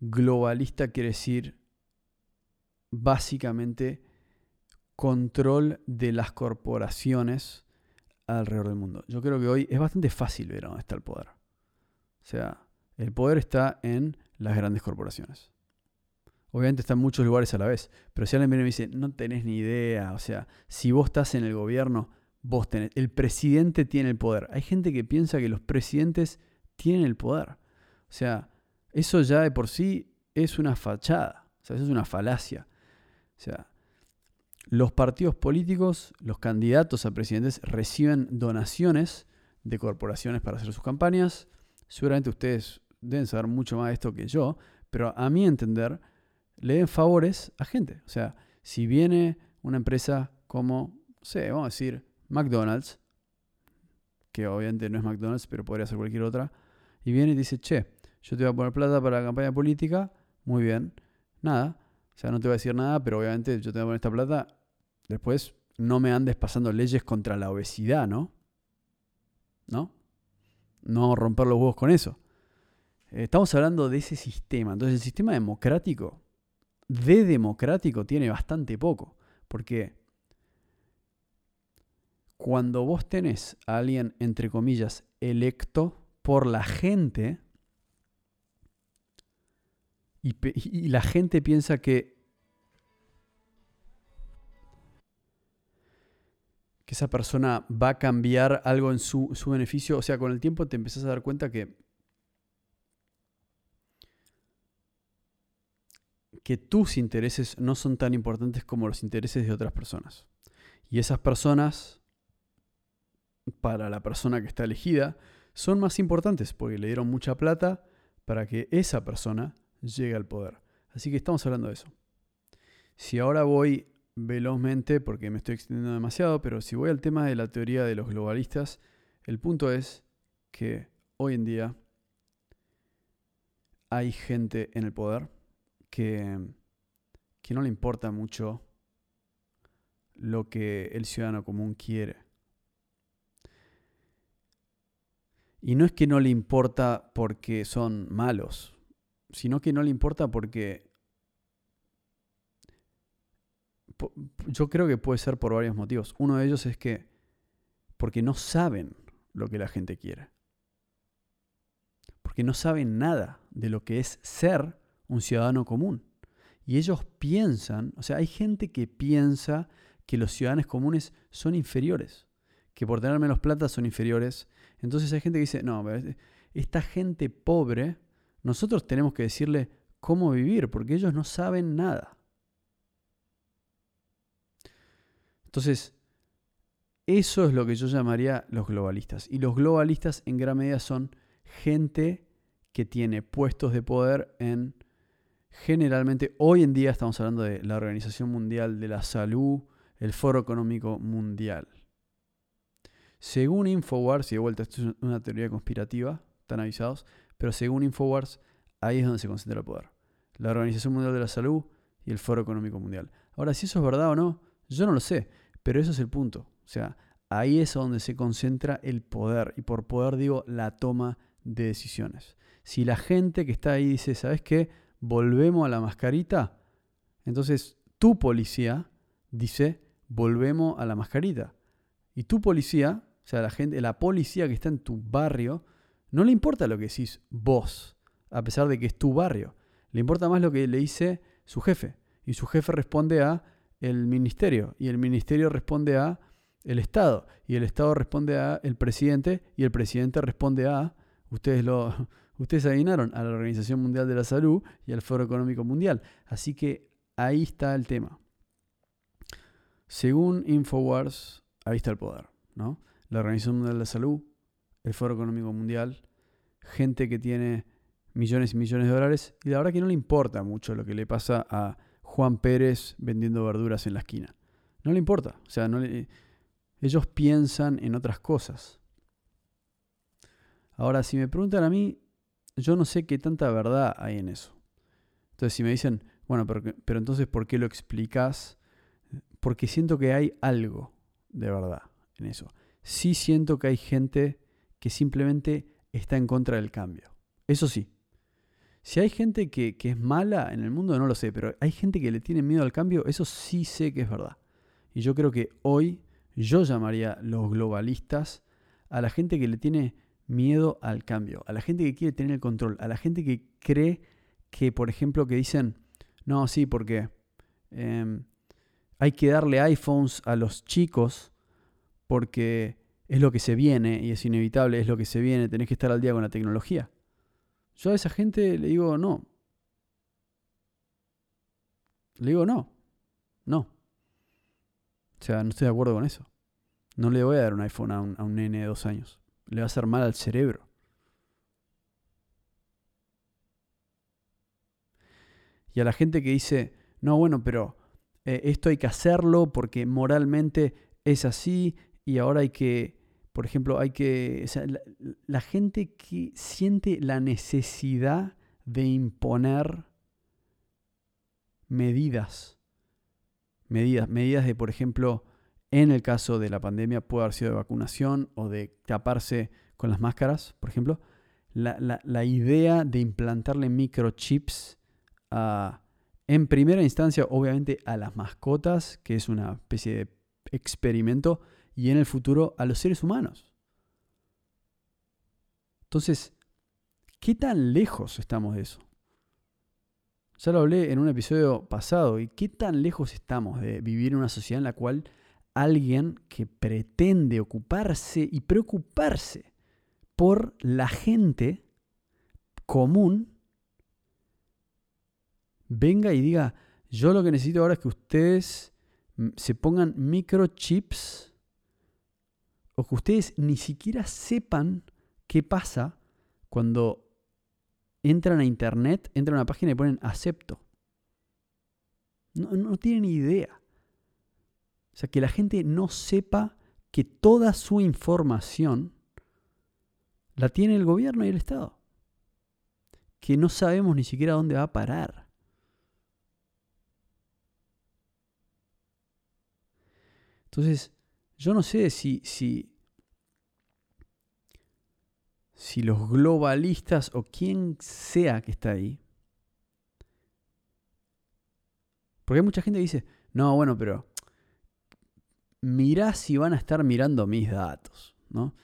globalista quiere decir básicamente control de las corporaciones alrededor del mundo. Yo creo que hoy es bastante fácil ver dónde está el poder. O sea, el poder está en las grandes corporaciones. Obviamente está en muchos lugares a la vez, pero si alguien viene y me dice, no tenés ni idea, o sea, si vos estás en el gobierno, vos tenés, el presidente tiene el poder. Hay gente que piensa que los presidentes tienen el poder. O sea, eso ya de por sí es una fachada, o sea, eso es una falacia. O sea, los partidos políticos, los candidatos a presidentes reciben donaciones de corporaciones para hacer sus campañas. Seguramente ustedes deben saber mucho más de esto que yo, pero a mi entender, le den favores a gente. O sea, si viene una empresa como, no sé, vamos a decir, McDonald's, que obviamente no es McDonald's, pero podría ser cualquier otra, y viene y dice, che, yo te voy a poner plata para la campaña política, muy bien, nada, o sea, no te voy a decir nada, pero obviamente yo te voy a poner esta plata Después, no me andes pasando leyes contra la obesidad, ¿no? ¿No? no romper los huevos con eso. Estamos hablando de ese sistema. Entonces el sistema democrático, de democrático, tiene bastante poco. Porque cuando vos tenés a alguien, entre comillas, electo por la gente, y, la gente piensa que, que esa persona va a cambiar algo en su, su beneficio, o sea, con el tiempo te empezás a dar cuenta que que tus intereses no son tan importantes como los intereses de otras personas. Y esas personas, para la persona que está elegida, son más importantes porque le dieron mucha plata para que esa persona llegue al poder. Así que estamos hablando de eso. Si ahora voy velozmente, porque me estoy extendiendo demasiado, pero si voy al tema de la teoría de los globalistas, el punto es que hoy en día hay gente en el poder que, que no le importa mucho lo que el ciudadano común quiere. Y no es que no le importa porque son malos, sino que no le importa porque yo creo que puede ser por varios motivos. Uno de ellos es que porque no saben lo que la gente quiere. Porque no saben nada de lo que es ser un ciudadano común. Y ellos piensan, o sea, hay gente que piensa que los ciudadanos comunes son inferiores, que por tener menos plata son inferiores. Entonces hay gente que dice, no, esta gente pobre, nosotros tenemos que decirle cómo vivir, porque ellos no saben nada. Entonces, eso es lo que yo llamaría los globalistas. Y los globalistas en gran medida son gente que tiene puestos de poder en generalmente hoy en día estamos hablando de la Organización Mundial de la Salud, el Foro Económico Mundial. Según Infowars, y de vuelta, esto es una teoría conspirativa, están avisados, pero según Infowars, ahí es donde se concentra el poder. La Organización Mundial de la Salud y el Foro Económico Mundial. Ahora, si eso es verdad o no, yo no lo sé, pero eso es el punto. O sea, ahí es donde se concentra el poder, y por poder digo la toma de decisiones. Si la gente que está ahí dice, ¿sabes qué? volvemos a la mascarita, entonces tu policía dice, volvemos a la mascarita. Y tu policía, o sea, la gente, la policía que está en tu barrio, no le importa lo que decís vos, a pesar de que es tu barrio. Le importa más lo que le dice su jefe. Y su jefe responde a el ministerio. Y el ministerio responde a el Estado. Y el Estado responde a el presidente. Y el presidente responde a, ustedes lo, Ustedes adivinaron a la Organización Mundial de la Salud y al Foro Económico Mundial. Así que ahí está el tema. Según Infowars, ahí está el poder. ¿no? La Organización Mundial de la Salud, el Foro Económico Mundial, gente que tiene millones y millones de dólares y la verdad que no le importa mucho lo que le pasa a Juan Pérez vendiendo verduras en la esquina. No le importa. O sea, no ellos piensan en otras cosas. Ahora, si me preguntan a mí, yo no sé qué tanta verdad hay en eso. Entonces, si me dicen, bueno, pero, pero entonces, ¿por qué lo explicas? Porque siento que hay algo de verdad en eso. Sí siento que hay gente que simplemente está en contra del cambio. Eso sí. Si hay gente que, que, es mala en el mundo, no lo sé, pero hay gente que le tiene miedo al cambio, eso sí sé que es verdad. Y yo creo que hoy yo llamaría los globalistas a la gente que le tiene miedo al cambio, a la gente que quiere tener el control, a la gente que cree que, por ejemplo, que dicen, no, sí, porque em, hay que darle iPhones a los chicos porque es lo que se viene y es inevitable, es lo que se viene, tenés que estar al día con la tecnología. Yo a esa gente le digo, no. Le digo, no. No. O sea, no estoy de acuerdo con eso. No le voy a dar un iPhone a un, a un nene de dos años le va a hacer mal al cerebro. Y a la gente que dice, no, bueno, pero eh, esto hay que hacerlo porque moralmente es así y ahora hay que, por ejemplo, hay que, la, gente que siente la necesidad de imponer medidas, medidas, medidas de, por ejemplo, En el caso de la pandemia puede haber sido de vacunación o de taparse con las máscaras, por ejemplo. La, idea de implantarle microchips en primera instancia, obviamente, a las mascotas, que es una especie de experimento, y en el futuro a los seres humanos. Entonces, ¿qué tan lejos estamos de eso? Ya lo hablé en un episodio pasado, y qué tan lejos estamos de vivir en una sociedad en la cual alguien que pretende ocuparse y preocuparse por la gente común venga y diga, yo lo que necesito ahora es que ustedes se pongan microchips o que ustedes ni siquiera sepan qué pasa cuando entran a internet, entran a una página y ponen acepto. No, no tienen idea. O sea, que la gente no sepa que toda su información la tiene el gobierno y el Estado. Que no sabemos ni siquiera dónde va a parar. Entonces, yo no sé si, si, si los globalistas o quien sea que está ahí, porque hay mucha gente que dice, no, bueno, pero mirá si van a estar mirando mis datos, ¿no?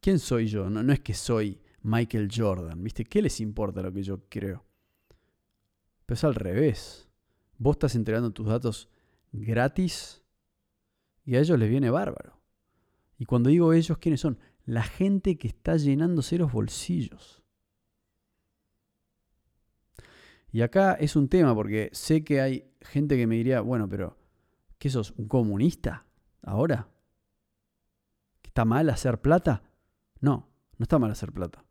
¿Quién soy yo? No, no es que soy Michael Jordan, ¿viste? ¿Qué les importa lo que yo creo? Pero es al revés. Vos estás entregando tus datos gratis y a ellos les viene bárbaro. Y cuando digo ellos, ¿quiénes son? La gente que está llenándose los bolsillos. Y acá es un tema porque sé que hay gente que me diría, bueno, pero ¿Qué sos? ¿Un comunista? ¿Ahora? ¿Está mal hacer plata? No, no está mal hacer plata.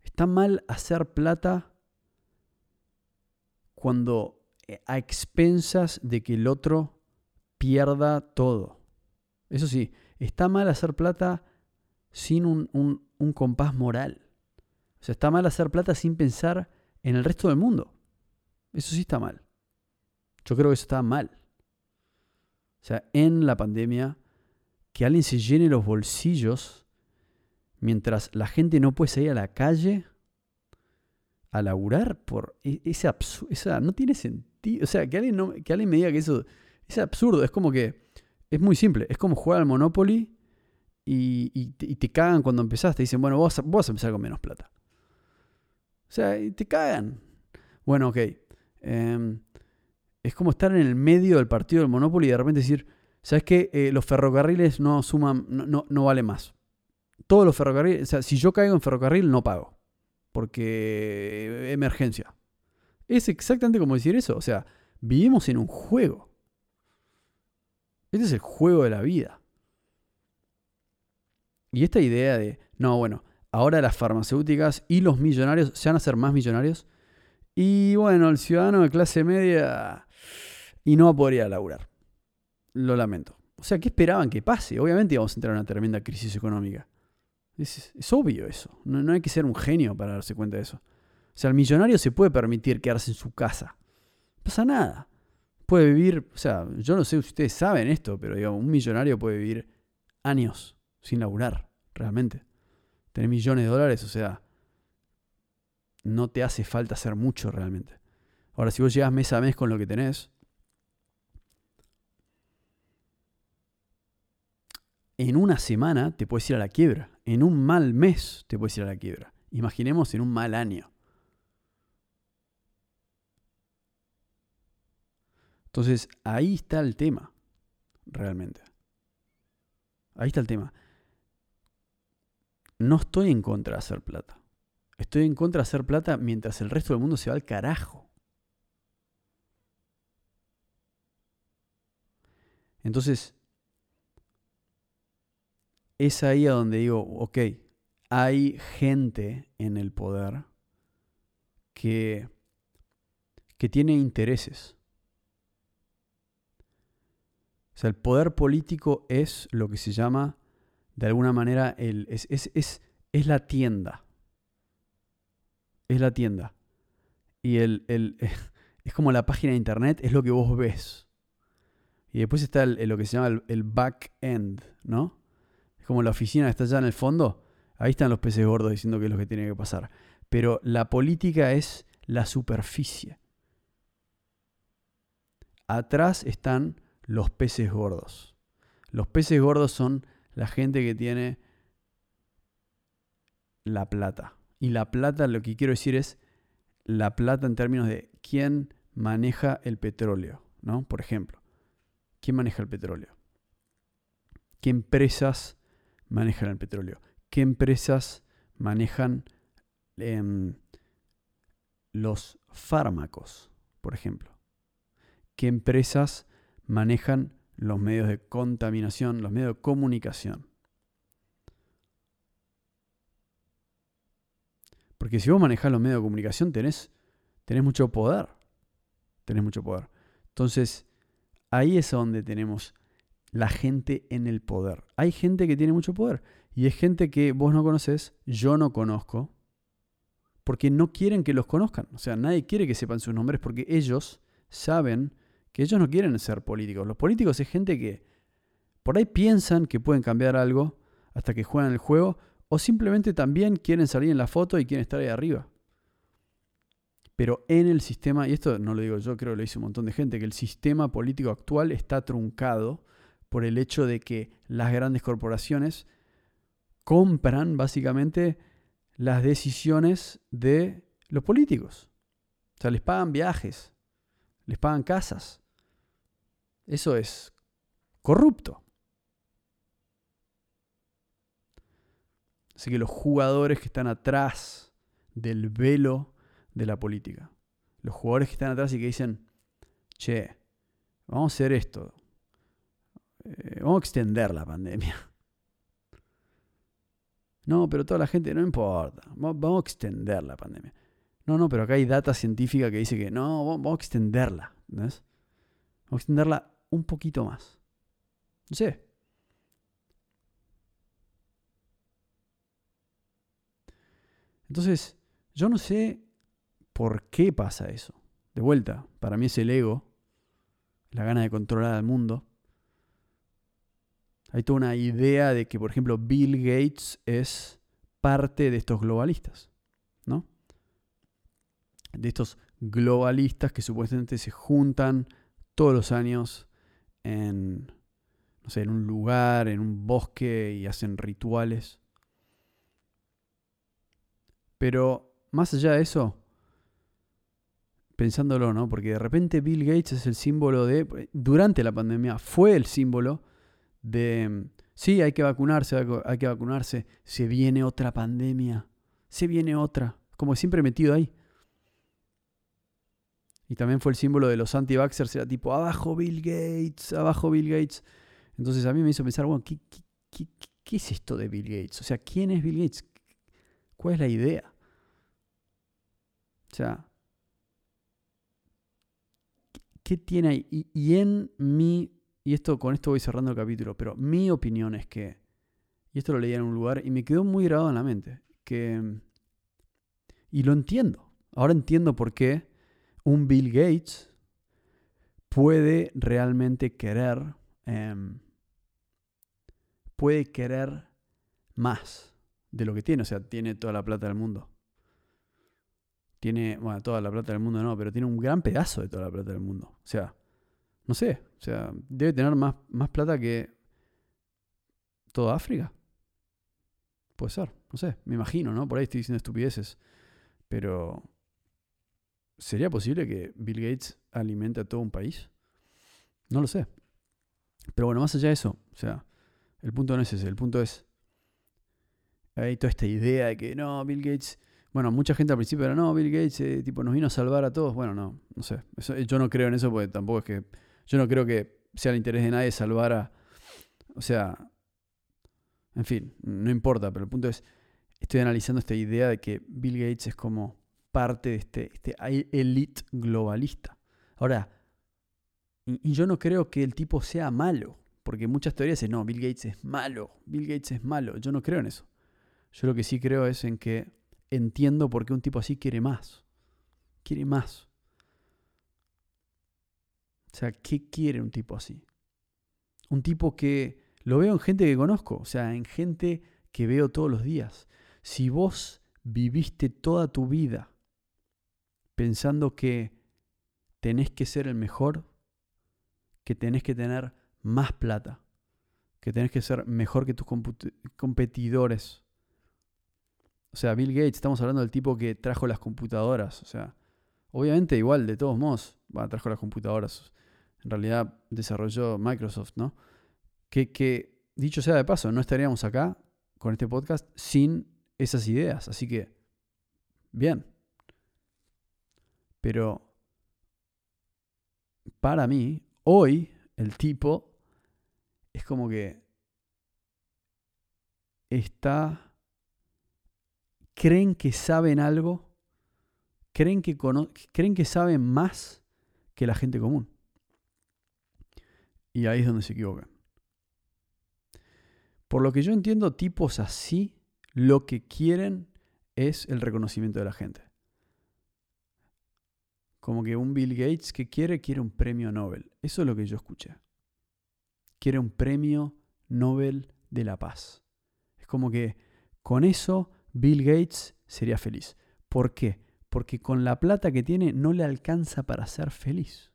Está mal hacer plata cuando eh, a expensas de que el otro pierda todo. Eso sí, está mal hacer plata sin un, un, compás moral. O sea, está mal hacer plata sin pensar en el resto del mundo. Eso sí está mal. Yo creo que eso está mal. O sea, en la pandemia, que alguien se llene los bolsillos mientras la gente no puede salir a la calle a laburar por e-, ese absurdo. no tiene sentido. O sea, que alguien, no, que alguien me diga que eso es absurdo. Es como que es muy simple. Es como jugar al Monopoly y, te, cagan cuando empezás. Te dicen, bueno, vos, vos vas a empezar con menos plata. O sea, y te cagan. Bueno, ok. Eh, es como estar en el medio del partido del Monopoly y de repente decir, ¿sabes qué? Eh, los ferrocarriles no suman, no, no, vale más. Todos los ferrocarriles, o sea, si yo caigo en ferrocarril no pago. Porque eh, emergencia. Es exactamente como decir eso. O sea, vivimos en un juego. Este es el juego de la vida. Y esta idea de, no, bueno, ahora las farmacéuticas y los millonarios se van a hacer más millonarios. Y bueno, el ciudadano de clase media y no va a poder ir a laburar. Lo lamento. O sea, ¿qué esperaban que pase? Obviamente íbamos a entrar en una tremenda crisis económica. Es, obvio eso. No, hay que ser un genio para darse cuenta de eso. O sea, el millonario se puede permitir quedarse en su casa. No pasa nada. Puede vivir, o sea, yo no sé si ustedes saben esto, pero digamos, un millonario puede vivir años sin laburar, realmente. Tener millones de dólares, o sea, no te hace falta hacer mucho realmente. Ahora, si vos llegas mes a mes con lo que tenés, en una semana te puedes ir a la quiebra. En un mal mes te puedes ir a la quiebra. Imaginemos en un mal año. Entonces, ahí está el tema, realmente. Ahí está el tema. No estoy en contra de hacer plata. Estoy en contra de hacer plata mientras el resto del mundo se va al carajo. Entonces, es ahí a donde digo, ok, hay gente en el poder que, que tiene intereses. O sea, el poder político es lo que se llama, de alguna manera, el, es, es, es, la tienda. Es la tienda. Y el, el, es como la página de internet, es lo que vos ves. Y después está lo que se llama el, el back-end, ¿no? Es como la oficina que está allá en el fondo. Ahí están los peces gordos diciendo qué es lo que tiene que pasar. Pero la política es la superficie. Atrás están los peces gordos. Los peces gordos son la gente que tiene la plata. Y la plata, lo que quiero decir es la plata en términos de quién maneja el petróleo, ¿no? Por ejemplo, ¿quién maneja el petróleo? ¿Qué empresas manejan el petróleo? ¿Qué empresas manejan em, los fármacos, por ejemplo? ¿Qué empresas manejan los medios de contaminación, los medios de comunicación? Porque si vos manejás los medios de comunicación, tenés, tenés mucho poder. Tenés mucho poder. Entonces, ahí es donde tenemos la gente en el poder. Hay gente que tiene mucho poder. Y es gente que vos no conoces, yo no conozco, porque no quieren que los conozcan. O sea, nadie quiere que sepan sus nombres porque ellos saben que ellos no quieren ser políticos. Los políticos es gente que por ahí piensan que pueden cambiar algo hasta que juegan el juego, o simplemente también quieren salir en la foto y quieren estar ahí arriba. Pero en el sistema, y esto no lo digo yo, creo que lo dice un montón de gente, que el sistema político actual está truncado por el hecho de que las grandes corporaciones compran básicamente las decisiones de los políticos. O sea, les pagan viajes, les pagan casas. Eso es corrupto. Así que los jugadores que están atrás del velo de la política, los jugadores que están atrás y que dicen, che, vamos a hacer esto, eh, vamos a extender la pandemia. No, pero toda la gente, no importa, vamos a extender la pandemia. No, no, pero acá hay data científica que dice que no, vamos a extenderla. Vamos a extenderla un poquito más. No sé, Entonces, yo no sé por qué pasa eso. De vuelta, para mí es el ego, la gana de controlar al mundo. Hay toda una idea de que, por ejemplo, Bill Gates es parte de estos globalistas, ¿no? De estos globalistas que supuestamente se juntan todos los años en, no sé, en un lugar, en un bosque y hacen rituales. Pero más allá de eso, pensándolo, ¿no? Porque de repente Bill Gates es el símbolo de, durante la pandemia, fue el símbolo de, sí, hay que vacunarse, hay que vacunarse, se viene otra pandemia, se viene otra, como siempre metido ahí. Y también fue el símbolo de los anti-vaxxers, era tipo, abajo Bill Gates, abajo Bill Gates. Entonces a mí me hizo pensar, bueno, ¿qué, qué es esto de Bill Gates? O sea, ¿quién es Bill Gates? ¿Cuál es la idea? O sea, ¿qué tiene ahí? Y, en mi, y esto con esto voy cerrando el capítulo, pero mi opinión es que, y esto lo leí en un lugar y me quedó muy grabado en la mente, que, y lo entiendo, ahora entiendo por qué un Bill Gates puede realmente querer, em, puede querer más de lo que tiene, o sea, tiene toda la plata del mundo tiene, bueno, toda la plata del mundo no, pero tiene un gran pedazo de toda la plata del mundo. O sea, no sé, o sea, debe tener más, más plata que toda África. Puede ser, no sé, me imagino, ¿no? Por ahí estoy diciendo estupideces. Pero, ¿sería posible que Bill Gates alimente a todo un país? No lo sé. Pero bueno, más allá de eso, o sea, el punto no es ese, el punto es, hay toda esta idea de que no, Bill Gates bueno, mucha gente al principio era, no, Bill Gates eh, tipo, nos vino a salvar a todos. Bueno, no, no sé. yo no creo en eso porque tampoco es que. Yo no creo que sea el interés de nadie salvar a. O sea. En fin, no importa, pero el punto es. Estoy analizando esta idea de que Bill Gates es como parte de este, este elite globalista. Ahora, y yo no creo que el tipo sea malo, porque muchas teorías dicen, no, Bill Gates es malo, Bill Gates es malo. Yo no creo en eso. Yo lo que sí creo es en que entiendo por qué un tipo así quiere más. Quiere más. O sea, ¿qué quiere un tipo así? Un tipo que lo veo en gente que conozco, o sea, en gente que veo todos los días. Si vos viviste toda tu vida pensando que tenés que ser el mejor, que tenés que tener más plata, que tenés que ser mejor que tus competidores. O sea, Bill Gates, estamos hablando del tipo que trajo las computadoras. O sea, obviamente igual, de todos modos, va, trajo las computadoras. En realidad desarrolló Microsoft, ¿no? Que, que, dicho sea de paso, no estaríamos acá con este podcast sin esas ideas. Así que, bien. Pero para mí, hoy, el tipo es como que está... Creen que saben algo, creen que, creen que saben más que la gente común. Y ahí es donde se equivocan. Por lo que yo entiendo, tipos así lo que quieren es el reconocimiento de la gente. Como que un Bill Gates que quiere, quiere un premio Nobel. Eso es lo que yo escuché. Quiere un premio Nobel de la Paz. Es como que con eso Bill Gates sería feliz. ¿Por qué? Porque con la plata que tiene no le alcanza para ser feliz.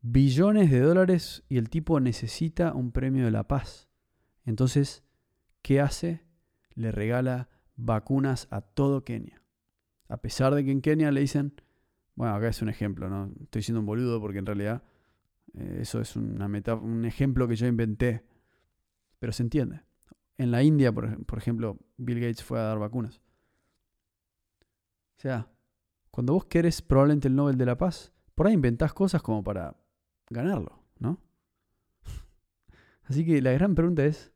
Billones de dólares y el tipo necesita un premio de la paz. Entonces, ¿qué hace? Le regala vacunas a todo Kenia. A pesar de que en Kenia le dicen, bueno, acá es un ejemplo, ¿no? Estoy siendo un boludo porque en realidad eh, eso es una un ejemplo que yo inventé, pero se entiende. En la India, por, por ejemplo, Bill Gates fue a dar vacunas. O sea, cuando vos querés probablemente el Nobel de la Paz, por ahí inventás cosas como para ganarlo, ¿no? Así que la gran pregunta es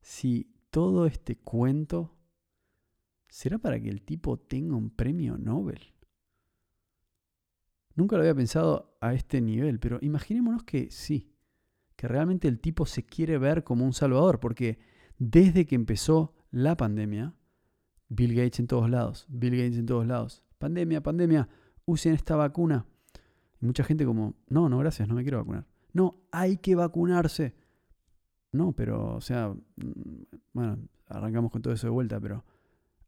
si todo este cuento ¿Será para que el tipo tenga un premio Nobel? Nunca lo había pensado a este nivel, pero imaginémonos que sí, que realmente el tipo se quiere ver como un salvador, porque desde que empezó la pandemia, Bill Gates en todos lados, Bill Gates en todos lados, pandemia, pandemia, usen esta vacuna. Mucha gente como, no, no, gracias, no me quiero vacunar. No, hay que vacunarse. No, pero, o sea, mm, bueno, arrancamos con todo eso de vuelta, pero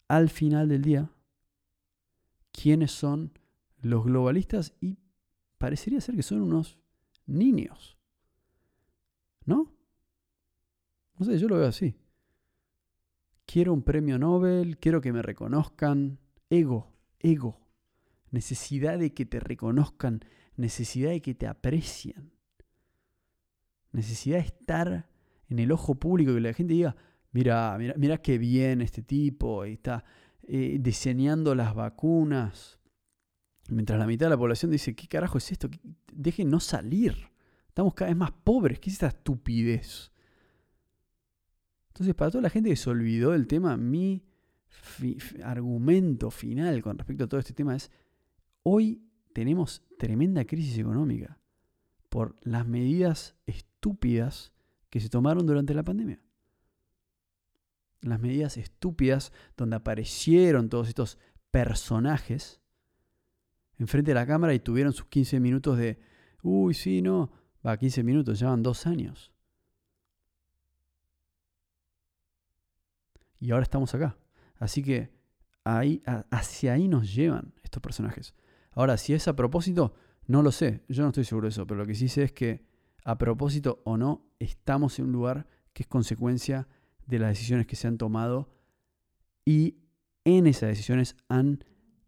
al final del día quiénes son los globalistas y parecería ser que son unos niños. ¿No? No sé, yo lo veo así. Quiero un premio Nobel, quiero que me reconozcan. Ego, ego. Necesidad de que te reconozcan, necesidad de que te aprecien. Necesidad de estar en el ojo público, que la gente diga, mira, mira, mira qué bien este tipo, y está eh, diseñando las vacunas. Mientras la mitad de la población dice, ¿qué carajo es esto? Dejen no salir. Estamos cada vez más pobres. ¿Qué es esta estupidez? Entonces, para toda la gente que se olvidó del tema, mi argumento final con respecto a todo este tema es, hoy tenemos tremenda crisis económica por las medidas estúpidas que se tomaron durante la pandemia las medidas estúpidas donde aparecieron todos estos personajes enfrente de la cámara y tuvieron sus 15 minutos de, uy, sí, no, va, 15 minutos, llevan dos años. Y ahora estamos acá. Así que ahí, hacia ahí nos llevan estos personajes. Ahora, si es a propósito, no lo sé, yo no estoy seguro de eso, pero lo que sí sé es que a propósito o no, estamos en un lugar que es consecuencia de las decisiones que se han tomado y en esas decisiones han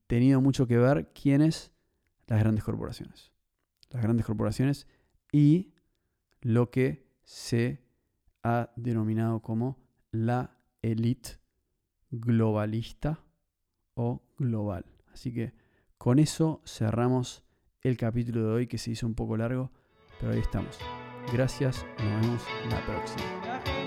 tenido mucho que ver quiénes, las grandes corporaciones. Las grandes corporaciones y lo que se ha denominado como la élite globalista o global. Así que con eso cerramos el capítulo de hoy que se hizo un poco largo, pero ahí estamos. Gracias, nos vemos la próxima.